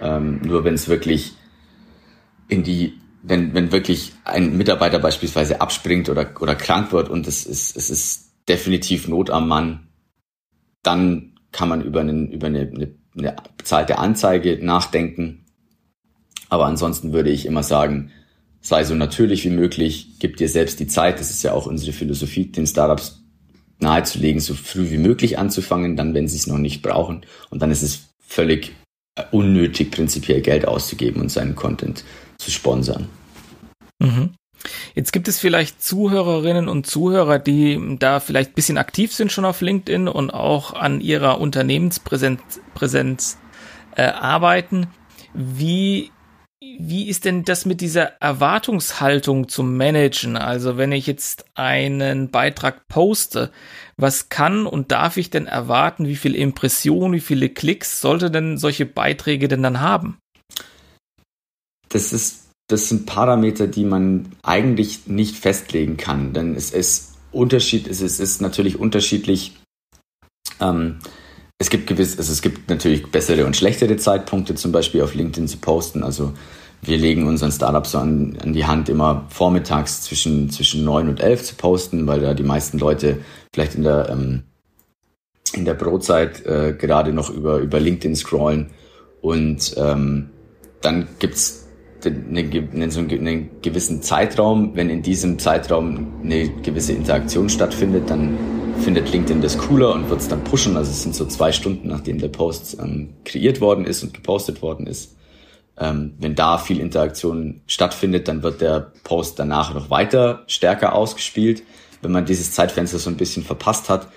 ähm, nur wenn es wirklich in die wenn, wenn wirklich ein Mitarbeiter beispielsweise abspringt oder, oder krank wird und es ist, es ist definitiv Not am Mann, dann kann man über, einen, über eine, eine, eine bezahlte Anzeige nachdenken. Aber ansonsten würde ich immer sagen, sei so natürlich wie möglich, gib dir selbst die Zeit. Das ist ja auch unsere Philosophie, den Startups nahezulegen, so früh wie möglich anzufangen, dann, wenn sie es noch nicht brauchen. Und dann ist es völlig unnötig, prinzipiell Geld auszugeben und seinen Content zu sponsern. Mhm. Jetzt gibt es vielleicht Zuhörerinnen und Zuhörer, die da vielleicht ein bisschen aktiv sind schon auf LinkedIn und auch an ihrer Unternehmenspräsenz Präsenz, äh, arbeiten. Wie wie ist denn das mit dieser Erwartungshaltung zum Managen? Also wenn ich jetzt einen Beitrag poste, was kann und darf ich denn erwarten? Wie viele Impressionen, wie viele Klicks sollte denn solche Beiträge denn dann haben? Das ist, das sind Parameter, die man eigentlich nicht festlegen kann, denn es ist Unterschied, es ist, es ist natürlich unterschiedlich. Ähm, es gibt gewiss, also es gibt natürlich bessere und schlechtere Zeitpunkte, zum Beispiel auf LinkedIn zu posten. Also wir legen unseren Startups so an, an die Hand, immer vormittags zwischen, zwischen 9 und 11 zu posten, weil da die meisten Leute vielleicht in der, ähm, in der Brotzeit äh, gerade noch über, über LinkedIn scrollen. Und ähm, dann gibt's eine, eine, so einen gewissen Zeitraum. Wenn in diesem Zeitraum eine gewisse Interaktion stattfindet, dann findet LinkedIn das cooler und wird es dann pushen. Also es sind so zwei Stunden, nachdem der Post ähm, kreiert worden ist und gepostet worden ist. Ähm, wenn da viel Interaktion stattfindet, dann wird der Post danach noch weiter stärker ausgespielt. Wenn man dieses Zeitfenster so ein bisschen verpasst hat,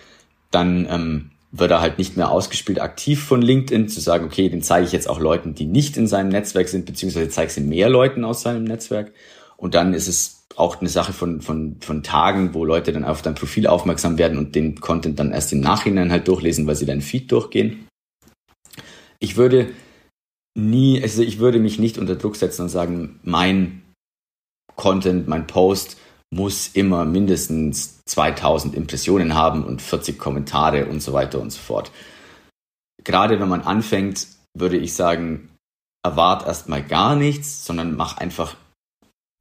dann ähm, wird er halt nicht mehr ausgespielt aktiv von LinkedIn, zu sagen, okay, den zeige ich jetzt auch Leuten, die nicht in seinem Netzwerk sind, beziehungsweise zeige sie mehr Leuten aus seinem Netzwerk. Und dann ist es auch eine Sache von, von, von Tagen, wo Leute dann auf dein Profil aufmerksam werden und den Content dann erst im Nachhinein halt durchlesen, weil sie deinen Feed durchgehen. Ich würde nie, also ich würde mich nicht unter Druck setzen und sagen, mein Content, mein Post muss immer mindestens 2000 Impressionen haben und 40 Kommentare und so weiter und so fort. Gerade wenn man anfängt, würde ich sagen, erwart erstmal gar nichts, sondern mach einfach,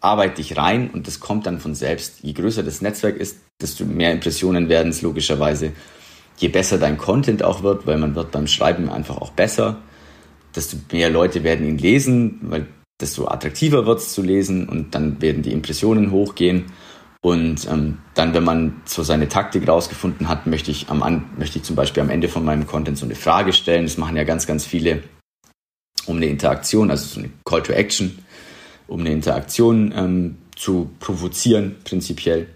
arbeit dich rein und das kommt dann von selbst. Je größer das Netzwerk ist, desto mehr Impressionen werden es logischerweise. Je besser dein Content auch wird, weil man wird beim Schreiben einfach auch besser, desto mehr Leute werden ihn lesen, weil desto attraktiver wird es zu lesen und dann werden die Impressionen hochgehen. Und ähm, dann, wenn man so seine Taktik rausgefunden hat, möchte ich, am, möchte ich zum Beispiel am Ende von meinem Content so eine Frage stellen. Das machen ja ganz, ganz viele um eine Interaktion, also so eine Call to Action, um eine Interaktion ähm, zu provozieren, prinzipiell.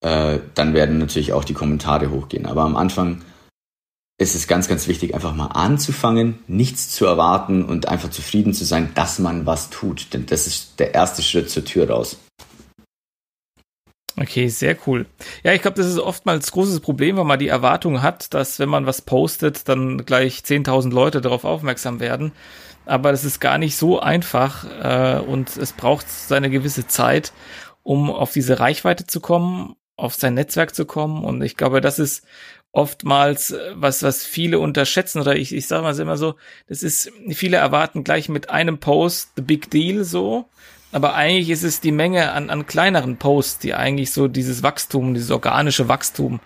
Äh, dann werden natürlich auch die Kommentare hochgehen. Aber am Anfang ist es ganz, ganz wichtig, einfach mal anzufangen, nichts zu erwarten und einfach zufrieden zu sein, dass man was tut. Denn das ist der erste Schritt zur Tür raus. Okay, sehr cool. Ja, ich glaube, das ist oftmals großes Problem, wenn man die Erwartung hat, dass wenn man was postet, dann gleich 10.000 Leute darauf aufmerksam werden. Aber das ist gar nicht so einfach äh, und es braucht seine gewisse Zeit, um auf diese Reichweite zu kommen, auf sein Netzwerk zu kommen. Und ich glaube, das ist oftmals äh, was, was viele unterschätzen oder ich, ich sage mal immer so, das ist, viele erwarten gleich mit einem Post the big deal so, aber eigentlich ist es die Menge an, an kleineren Posts, die eigentlich so dieses Wachstum, dieses organische Wachstum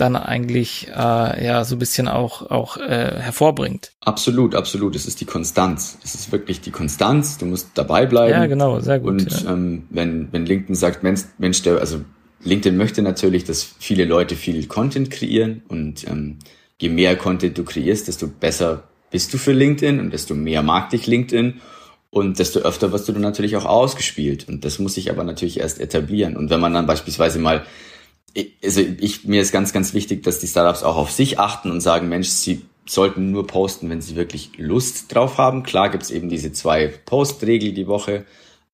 dann eigentlich äh, ja so ein bisschen auch auch äh, hervorbringt. Absolut, absolut. Es ist die Konstanz. Es ist wirklich die Konstanz. Du musst dabei bleiben. Ja, genau, sehr gut. Und ja. ähm, wenn wenn LinkedIn sagt, Mensch, Mensch, der also LinkedIn möchte natürlich, dass viele Leute viel Content kreieren und ähm, je mehr Content du kreierst, desto besser bist du für LinkedIn und desto mehr mag dich LinkedIn und desto öfter wirst du dann natürlich auch ausgespielt und das muss sich aber natürlich erst etablieren und wenn man dann beispielsweise mal also ich, mir ist ganz, ganz wichtig, dass die Startups auch auf sich achten und sagen, Mensch, sie sollten nur posten, wenn sie wirklich Lust drauf haben. Klar gibt's eben diese zwei Postregel die Woche,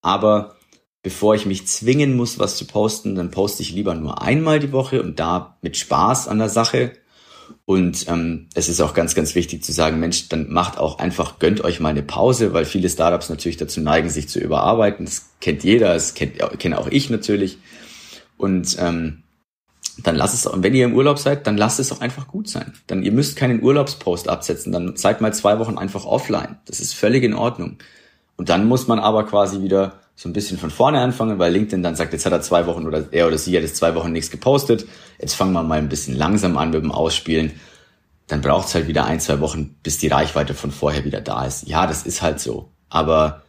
aber bevor ich mich zwingen muss, was zu posten, dann poste ich lieber nur einmal die Woche und da mit Spaß an der Sache. Und ähm, es ist auch ganz, ganz wichtig zu sagen, Mensch, dann macht auch einfach, gönnt euch mal eine Pause, weil viele Startups natürlich dazu neigen, sich zu überarbeiten. Das kennt jeder, das kennt, kenne auch ich natürlich. Und ähm, dann lasst es, und wenn ihr im Urlaub seid, dann lasst es auch einfach gut sein. Dann, ihr müsst keinen Urlaubspost absetzen, dann seid mal zwei Wochen einfach offline. Das ist völlig in Ordnung. Und dann muss man aber quasi wieder so ein bisschen von vorne anfangen, weil LinkedIn dann sagt, jetzt hat er zwei Wochen oder er oder sie hat jetzt zwei Wochen nichts gepostet. Jetzt fangen wir mal ein bisschen langsam an mit dem Ausspielen. Dann braucht es halt wieder ein, zwei Wochen, bis die Reichweite von vorher wieder da ist. Ja, das ist halt so. Aber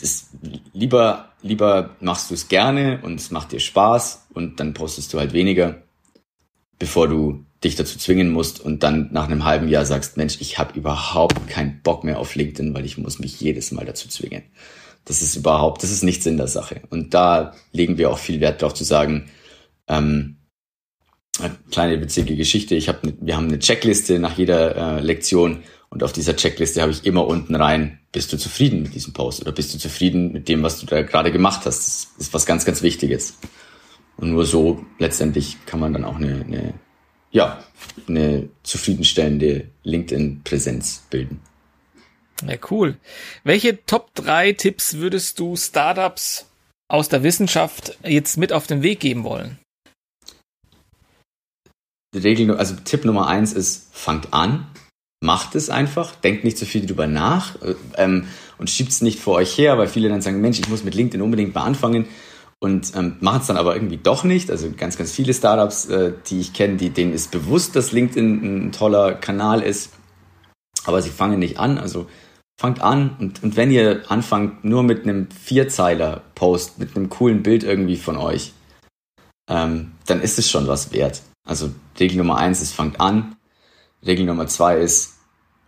das, lieber, lieber machst du es gerne und es macht dir Spaß und dann postest du halt weniger, bevor du dich dazu zwingen musst und dann nach einem halben Jahr sagst, Mensch, ich habe überhaupt keinen Bock mehr auf LinkedIn, weil ich muss mich jedes Mal dazu zwingen. Das ist überhaupt, das ist nicht Sinn der Sache. Und da legen wir auch viel Wert darauf zu sagen, ähm, kleine witzige Geschichte. Ich habe, ne, wir haben eine Checkliste nach jeder äh, Lektion und auf dieser Checkliste habe ich immer unten rein, bist du zufrieden mit diesem Post oder bist du zufrieden mit dem, was du da gerade gemacht hast? Das ist was ganz, ganz Wichtiges. Und nur so letztendlich kann man dann auch eine, eine ja, eine zufriedenstellende LinkedIn-Präsenz bilden. Ja, cool. Welche Top 3 Tipps würdest du Startups aus der Wissenschaft jetzt mit auf den Weg geben wollen? Regel, also Tipp Nummer eins ist, fangt an, macht es einfach, denkt nicht so viel drüber nach ähm, und schiebt es nicht vor euch her, weil viele dann sagen, Mensch, ich muss mit LinkedIn unbedingt mal anfangen und ähm, machen es dann aber irgendwie doch nicht. Also ganz, ganz viele Startups, äh, die ich kenne, die, denen ist bewusst, dass LinkedIn ein toller Kanal ist, aber sie fangen nicht an. Also fangt an und, und wenn ihr anfangt nur mit einem Vierzeiler-Post, mit einem coolen Bild irgendwie von euch, ähm, dann ist es schon was wert. Also Regel Nummer eins ist, fangt an. Regel Nummer zwei ist,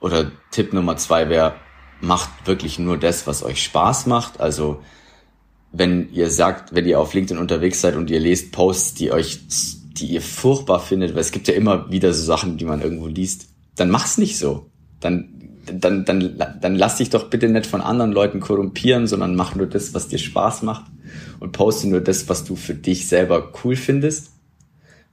oder Tipp Nummer zwei wäre, macht wirklich nur das, was euch Spaß macht. Also wenn ihr sagt, wenn ihr auf LinkedIn unterwegs seid und ihr lest Posts, die euch, die ihr furchtbar findet, weil es gibt ja immer wieder so Sachen, die man irgendwo liest, dann mach's nicht so. Dann, dann, dann, dann lass dich doch bitte nicht von anderen Leuten korrumpieren, sondern mach nur das, was dir Spaß macht und poste nur das, was du für dich selber cool findest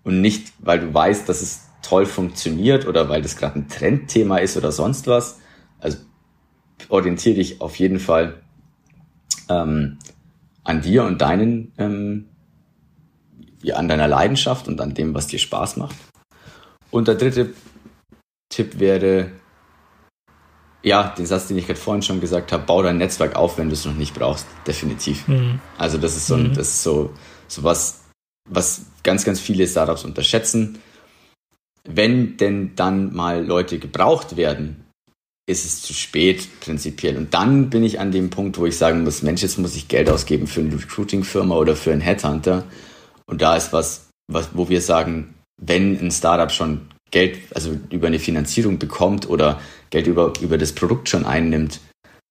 und nicht, weil du weißt, dass es toll funktioniert oder weil das gerade ein Trendthema ist oder sonst was. Also orientiere dich auf jeden Fall ähm, an dir und deinen, ähm, ja, an deiner Leidenschaft und an dem, was dir Spaß macht. Und der dritte Tipp wäre, ja, den Satz, den ich gerade vorhin schon gesagt habe, bau dein Netzwerk auf, wenn du es noch nicht brauchst, definitiv. Mhm. Also das ist so, mhm. das ist so, so was, was ganz, ganz viele Startups unterschätzen. Wenn denn dann mal Leute gebraucht werden, ist es zu spät prinzipiell. Und dann bin ich an dem Punkt, wo ich sagen muss, Mensch, jetzt muss ich Geld ausgeben für eine Recruiting-Firma oder für einen Headhunter. Und da ist was, was, wo wir sagen, wenn ein Startup schon Geld, also über eine Finanzierung bekommt oder Geld über, über das Produkt schon einnimmt,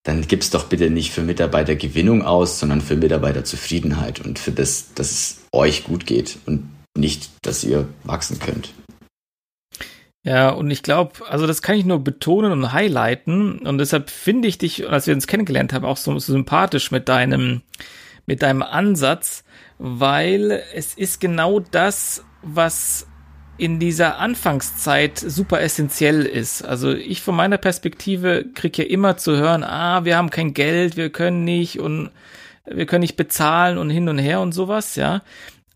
dann gibt's doch bitte nicht für Mitarbeitergewinnung aus, sondern für Mitarbeiterzufriedenheit und für das, dass es euch gut geht und nicht, dass ihr wachsen könnt. Ja, und ich glaube, also das kann ich nur betonen und highlighten. Und deshalb finde ich dich, als wir uns kennengelernt haben, auch so, so sympathisch mit deinem, mit deinem Ansatz, weil es ist genau das, was in dieser Anfangszeit super essentiell ist. Also ich von meiner Perspektive krieg ja immer zu hören, ah, wir haben kein Geld, wir können nicht und wir können nicht bezahlen und hin und her und sowas, ja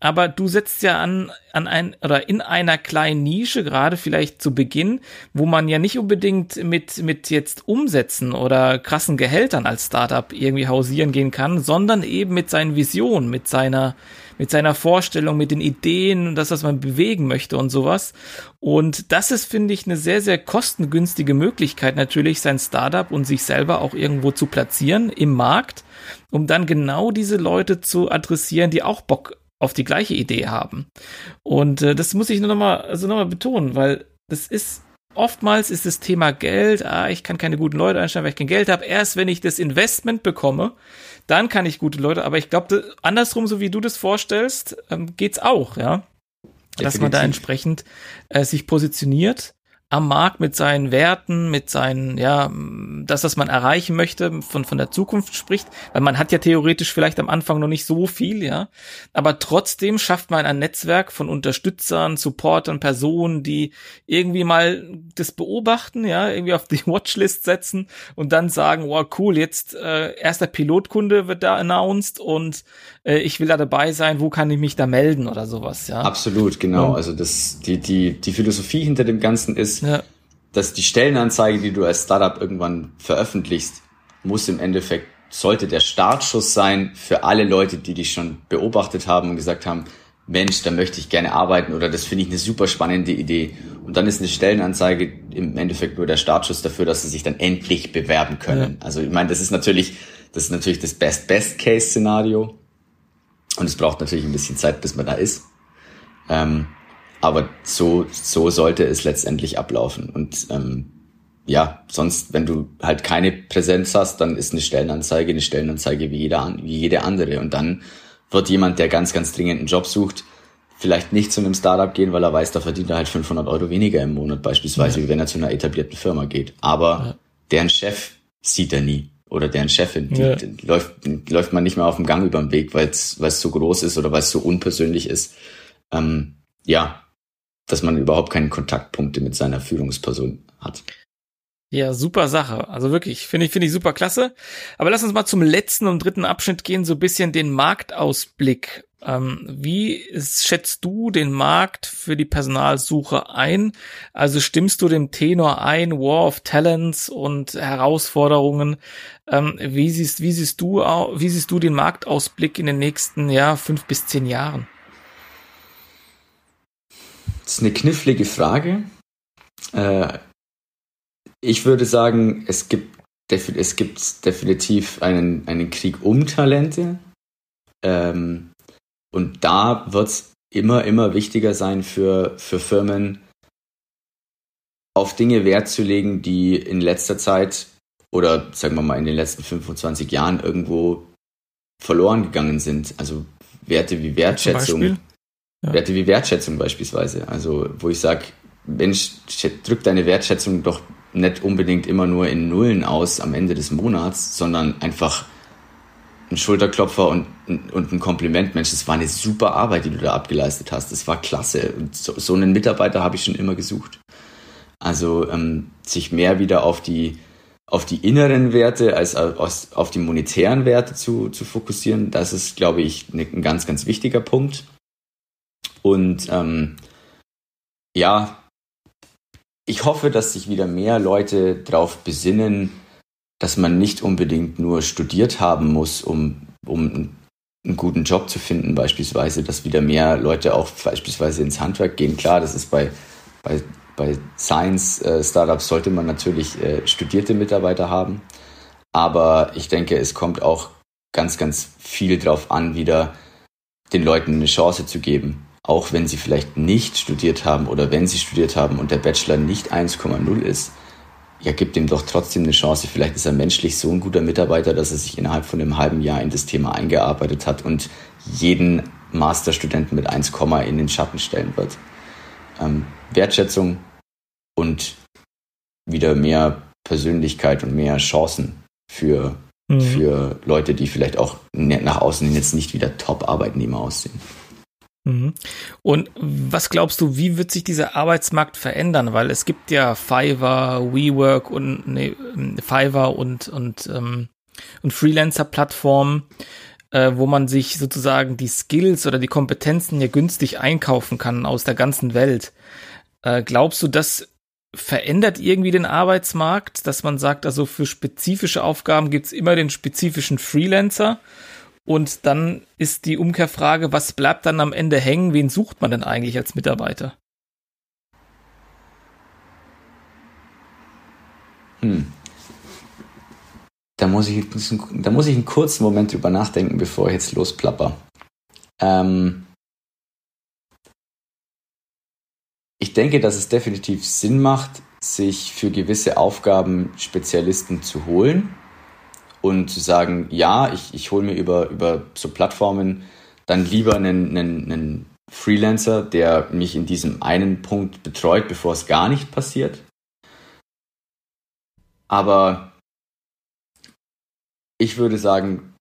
aber du setzt ja an, an ein, oder in einer kleinen Nische, gerade vielleicht zu Beginn, wo man ja nicht unbedingt mit, mit jetzt Umsätzen oder krassen Gehältern als Startup irgendwie hausieren gehen kann, sondern eben mit seinen Visionen, mit seiner, mit seiner Vorstellung, mit den Ideen, das, was man bewegen möchte und sowas. Und das ist, finde ich, eine sehr, sehr kostengünstige Möglichkeit, natürlich sein Startup und sich selber auch irgendwo zu platzieren im Markt, um dann genau diese Leute zu adressieren, die auch Bock auf die gleiche Idee haben. Und äh, das muss ich nur nochmal also noch mal betonen, weil das ist oftmals ist das Thema Geld, ah, ich kann keine guten Leute einstellen, weil ich kein Geld habe. Erst wenn ich das Investment bekomme, dann kann ich gute Leute, aber ich glaube, andersrum, so wie du das vorstellst, ähm, geht's auch, ja. Definitiv. Dass man da entsprechend äh, sich positioniert am Markt mit seinen Werten, mit seinen, ja, das, was man erreichen möchte, von, von der Zukunft spricht, weil man hat ja theoretisch vielleicht am Anfang noch nicht so viel, ja, aber trotzdem schafft man ein Netzwerk von Unterstützern, Supportern, Personen, die irgendwie mal das beobachten, ja, irgendwie auf die Watchlist setzen und dann sagen, wow, cool, jetzt äh, erster Pilotkunde wird da announced und äh, ich will da dabei sein, wo kann ich mich da melden oder sowas, ja. Absolut, genau. Also das, die, die, die Philosophie hinter dem Ganzen ist, ja. dass die Stellenanzeige, die du als Startup irgendwann veröffentlichst, muss im Endeffekt, sollte der Startschuss sein für alle Leute, die dich schon beobachtet haben und gesagt haben, Mensch, da möchte ich gerne arbeiten oder das finde ich eine super spannende Idee. Und dann ist eine Stellenanzeige im Endeffekt nur der Startschuss dafür, dass sie sich dann endlich bewerben können. Ja. Also ich meine, das ist natürlich Das ist natürlich das Best-Best-Case-Szenario. Und es braucht natürlich ein bisschen Zeit, bis man da ist. Ähm, aber so, so sollte es letztendlich ablaufen. Und ähm, ja, sonst, wenn du halt keine Präsenz hast, dann ist eine Stellenanzeige eine Stellenanzeige wie, jeder, wie jede andere. Und dann wird jemand, der ganz, ganz dringend einen Job sucht, vielleicht nicht zu einem Startup gehen, weil er weiß, da verdient er halt 500 Euro weniger im Monat beispielsweise, ja. wie wenn er zu einer etablierten Firma geht. Aber ja. deren Chef sieht er nie oder deren Chefin. Die, ja. die läuft, läuft man nicht mehr auf dem Gang über den Weg, weil es so groß ist oder weil es so unpersönlich ist. Ähm, ja, dass man überhaupt keine Kontaktpunkte mit seiner Führungsperson hat. Ja, super Sache. Also wirklich, finde ich, finde ich super klasse. Aber lass uns mal zum letzten und dritten Abschnitt gehen, so ein bisschen den Marktausblick. Ähm, wie schätzt du den Markt für die Personalsuche ein? Also stimmst du dem Tenor ein, War of Talents und Herausforderungen? Ähm, wie siehst, wie siehst du, wie siehst du den Marktausblick in den nächsten, ja, fünf bis zehn Jahren? Das ist eine knifflige Frage. Äh, ich würde sagen, es gibt, es gibt definitiv einen, einen Krieg um Talente. Ähm, und da wird es immer, immer wichtiger sein für, für Firmen, auf Dinge Wert zu legen, die in letzter Zeit oder sagen wir mal in den letzten 25 Jahren irgendwo verloren gegangen sind. Also Werte wie Wertschätzung. Ja. Werte wie Wertschätzung beispielsweise. Also wo ich sage, Mensch, drück deine Wertschätzung doch nicht unbedingt immer nur in Nullen aus am Ende des Monats, sondern einfach ein Schulterklopfer und, und ein Kompliment. Mensch, das war eine super Arbeit, die du da abgeleistet hast. Das war klasse. Und so, so einen Mitarbeiter habe ich schon immer gesucht. Also ähm, sich mehr wieder auf die auf die inneren Werte als auf die monetären Werte zu, zu fokussieren, das ist, glaube ich, ne, ein ganz, ganz wichtiger Punkt. Und ähm, ja, ich hoffe, dass sich wieder mehr Leute darauf besinnen, dass man nicht unbedingt nur studiert haben muss, um, um einen guten Job zu finden, beispielsweise, dass wieder mehr Leute auch beispielsweise ins Handwerk gehen. Klar, das ist bei, bei, bei Science-Startups sollte man natürlich äh, studierte Mitarbeiter haben. Aber ich denke, es kommt auch ganz, ganz viel drauf an, wieder den Leuten eine Chance zu geben auch wenn sie vielleicht nicht studiert haben oder wenn sie studiert haben und der Bachelor nicht 1,0 ist, ja, gibt ihm doch trotzdem eine Chance. Vielleicht ist er menschlich so ein guter Mitarbeiter, dass er sich innerhalb von einem halben Jahr in das Thema eingearbeitet hat und jeden Masterstudenten mit 1, in den Schatten stellen wird. Ähm, Wertschätzung und wieder mehr Persönlichkeit und mehr Chancen für, mhm. für Leute, die vielleicht auch nach außen jetzt nicht wieder Top-Arbeitnehmer aussehen. Mhm. Und was glaubst du, wie wird sich dieser Arbeitsmarkt verändern? Weil es gibt ja Fiverr, WeWork und nee, Fiverr und und ähm, und Freelancer-Plattformen, äh, wo man sich sozusagen die Skills oder die Kompetenzen ja günstig einkaufen kann aus der ganzen Welt. Äh, glaubst du, das verändert irgendwie den Arbeitsmarkt, dass man sagt, also für spezifische Aufgaben gibt's immer den spezifischen Freelancer und dann ist die Umkehrfrage, was bleibt dann am Ende hängen? Wen sucht man denn eigentlich als Mitarbeiter? Hm. Da muss, ich, da muss ich einen kurzen Moment drüber nachdenken, bevor ich jetzt losplapper. Ähm ich denke, dass es definitiv Sinn macht, sich für gewisse Aufgaben Spezialisten zu holen und zu sagen, ja, ich, ich hole mir über, über so Plattformen dann lieber einen, einen, einen Freelancer, der mich in diesem einen Punkt betreut, bevor es gar nicht passiert. Aber ich würde sagen,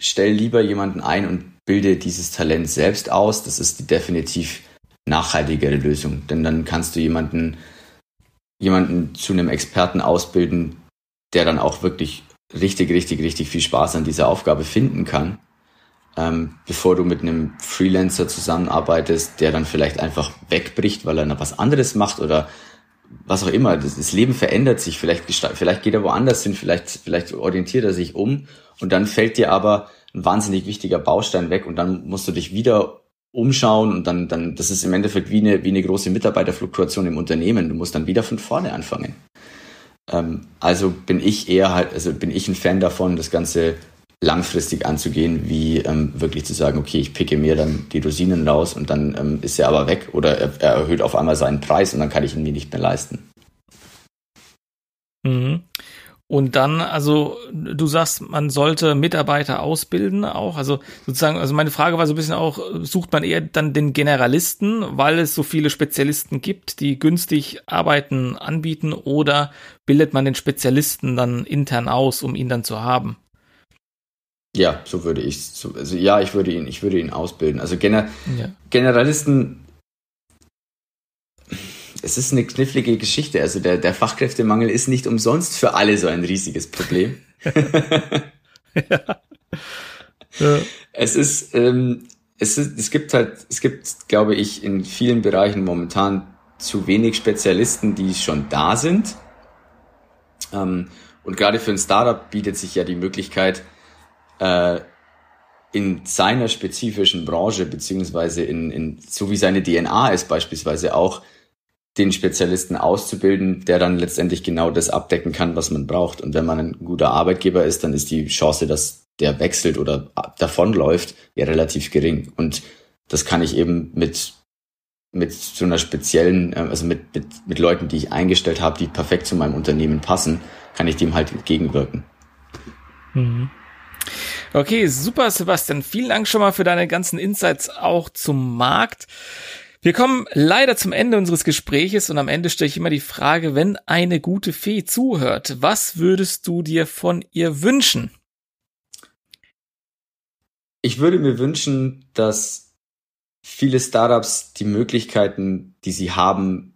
stell lieber jemanden ein und bilde dieses Talent selbst aus. Das ist die definitiv nachhaltigere Lösung. Denn dann kannst du jemanden, jemanden zu einem Experten ausbilden, der dann auch wirklich richtig, richtig, richtig viel Spaß an dieser Aufgabe finden kann, ähm, bevor du mit einem Freelancer zusammenarbeitest, der dann vielleicht einfach wegbricht, weil er noch was anderes macht oder was auch immer. Das, das Leben verändert sich, vielleicht, vielleicht geht er woanders hin, vielleicht, vielleicht orientiert er sich um und dann fällt dir aber ein wahnsinnig wichtiger Baustein weg und dann musst du dich wieder umschauen und dann, dann, das ist im Endeffekt wie eine, wie eine große Mitarbeiterfluktuation im Unternehmen. Du musst dann wieder von vorne anfangen. Ähm, also bin ich eher halt, also bin ich ein Fan davon, das Ganze langfristig anzugehen, wie ähm, wirklich zu sagen, okay, ich picke mir dann die Rosinen raus und dann ähm, ist er aber weg oder er, er, erhöht auf einmal seinen Preis und dann kann ich ihn mir nicht mehr leisten. Mhm. Und dann, also du sagst, man sollte Mitarbeiter ausbilden auch. Also sozusagen, also meine Frage war so ein bisschen auch, sucht man eher dann den Generalisten, weil es so viele Spezialisten gibt, die günstig Arbeiten anbieten, oder bildet man den Spezialisten dann intern aus, um ihn dann zu haben? Ja, so würde ich, also ja, ich würde ihn, ich würde ihn ausbilden. Also Gener ja. Generalisten es ist eine knifflige Geschichte. Also der, der Fachkräftemangel ist nicht umsonst für alle so ein riesiges Problem. ja. ja. Es ist, ähm, es ist, es gibt halt, es gibt, glaube ich, in vielen Bereichen momentan zu wenig Spezialisten, die schon da sind. Ähm, und gerade für ein Startup bietet sich ja die Möglichkeit, äh, in seiner spezifischen Branche, beziehungsweise in, in, so wie seine DNA ist beispielsweise auch, den Spezialisten auszubilden, der dann letztendlich genau das abdecken kann, was man braucht. Und wenn man ein guter Arbeitgeber ist, dann ist die Chance, dass der wechselt oder davonläuft, ja relativ gering. Und das kann ich eben mit mit so einer speziellen, äh, also mit, mit, mit Leuten, die ich eingestellt habe, die perfekt zu meinem Unternehmen passen, kann ich dem halt entgegenwirken. Mhm. Okay, super, Sebastian. Vielen Dank schon mal für deine ganzen Insights auch zum Markt. Wir kommen leider zum Ende unseres Gespräches und am Ende stelle ich immer die Frage, wenn eine gute Fee zuhört, was würdest du dir von ihr wünschen? Ich würde mir wünschen, dass viele Startups die Möglichkeiten, die sie haben,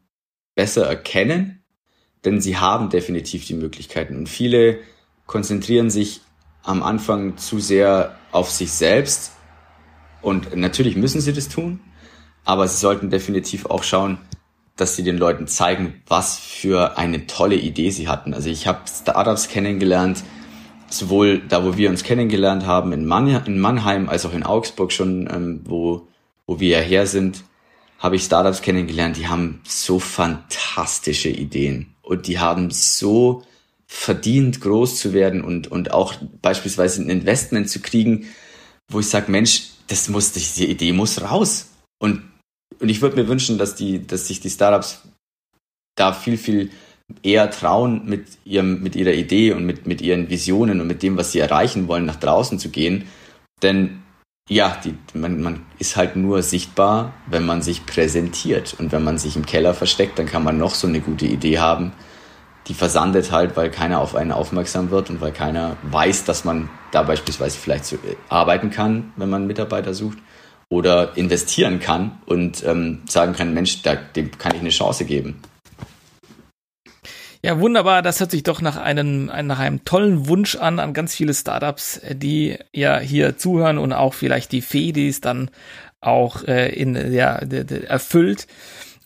besser erkennen, denn sie haben definitiv die Möglichkeiten. Und viele konzentrieren sich am Anfang zu sehr auf sich selbst. Und natürlich müssen sie das tun, aber sie sollten definitiv auch schauen, dass sie den Leuten zeigen, was für eine tolle Idee sie hatten. Also ich habe Startups kennengelernt, sowohl da, wo wir uns kennengelernt haben, in, Mannheim als auch in Augsburg schon, ähm, wo, wo wir ja her sind, habe ich Startups kennengelernt, die haben so fantastische Ideen und die haben so verdient, groß zu werden und, und auch beispielsweise ein Investment zu kriegen, wo ich sage, Mensch, das muss, diese Idee muss raus. Und und ich würde mir wünschen, dass die, dass sich die Startups da viel, viel eher trauen, mit ihrem, mit ihrer Idee und mit, mit ihren Visionen und mit dem, was sie erreichen wollen, nach draußen zu gehen. Denn ja, die, man, man ist halt nur sichtbar, wenn man sich präsentiert. Und wenn man sich im Keller versteckt, dann kann man noch so eine gute Idee haben. Die versandet halt, weil keiner auf einen aufmerksam wird und weil keiner weiß, dass man da beispielsweise vielleicht so äh, arbeiten kann, wenn man Mitarbeiter sucht oder investieren kann und ähm, sagen kann, Mensch, da, dem kann ich eine Chance geben. Ja, wunderbar. Das hört sich doch nach einem, nach einem tollen Wunsch an, an ganz viele Startups, die ja hier zuhören und auch vielleicht die Fee, die es dann auch äh, in, ja, erfüllt.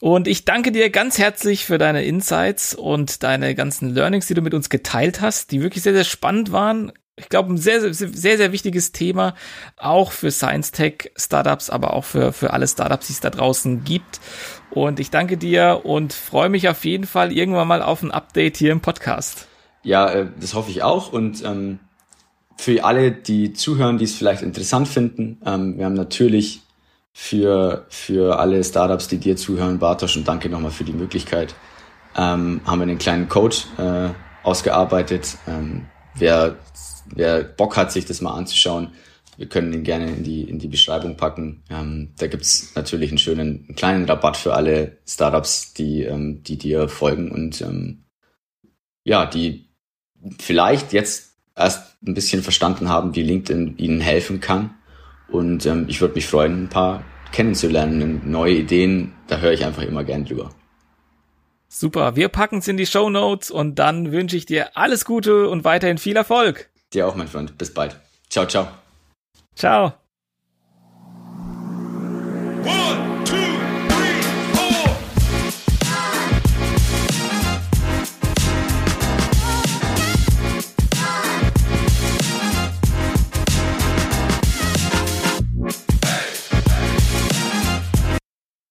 Und ich danke dir ganz herzlich für deine Insights und deine ganzen Learnings, die du mit uns geteilt hast, die wirklich sehr, sehr spannend waren ich glaube, ein sehr, sehr, sehr, sehr wichtiges Thema, auch für Science Tech Startups, aber auch für, für alle Startups, die es da draußen gibt. Und ich danke dir und freue mich auf jeden Fall irgendwann mal auf ein Update hier im Podcast. Ja, äh, das hoffe ich auch. Und ähm, für alle, die zuhören, die es vielleicht interessant finden, ähm, wir haben natürlich für, für alle Startups, die dir zuhören, Bartosch, und danke nochmal für die Möglichkeit, ähm, haben wir einen kleinen Code äh, ausgearbeitet. Ähm, wer wer Bock hat, sich das mal anzuschauen, wir können den gerne in die, in die Beschreibung packen. Ähm, da gibt's natürlich einen schönen, einen kleinen Rabatt für alle Startups, die, ähm, die dir folgen und ähm, ja, die vielleicht jetzt erst ein bisschen verstanden haben, wie LinkedIn ihnen helfen kann. Und ähm, ich würde mich freuen, ein paar kennenzulernen, neue Ideen, da höre ich einfach immer gern drüber. Super, wir packen es in die Show Notes und dann wünsche ich dir alles Gute und weiterhin viel Erfolg. Dir auch, mein Freund. Bis bald. Ciao, ciao. Ciao. One.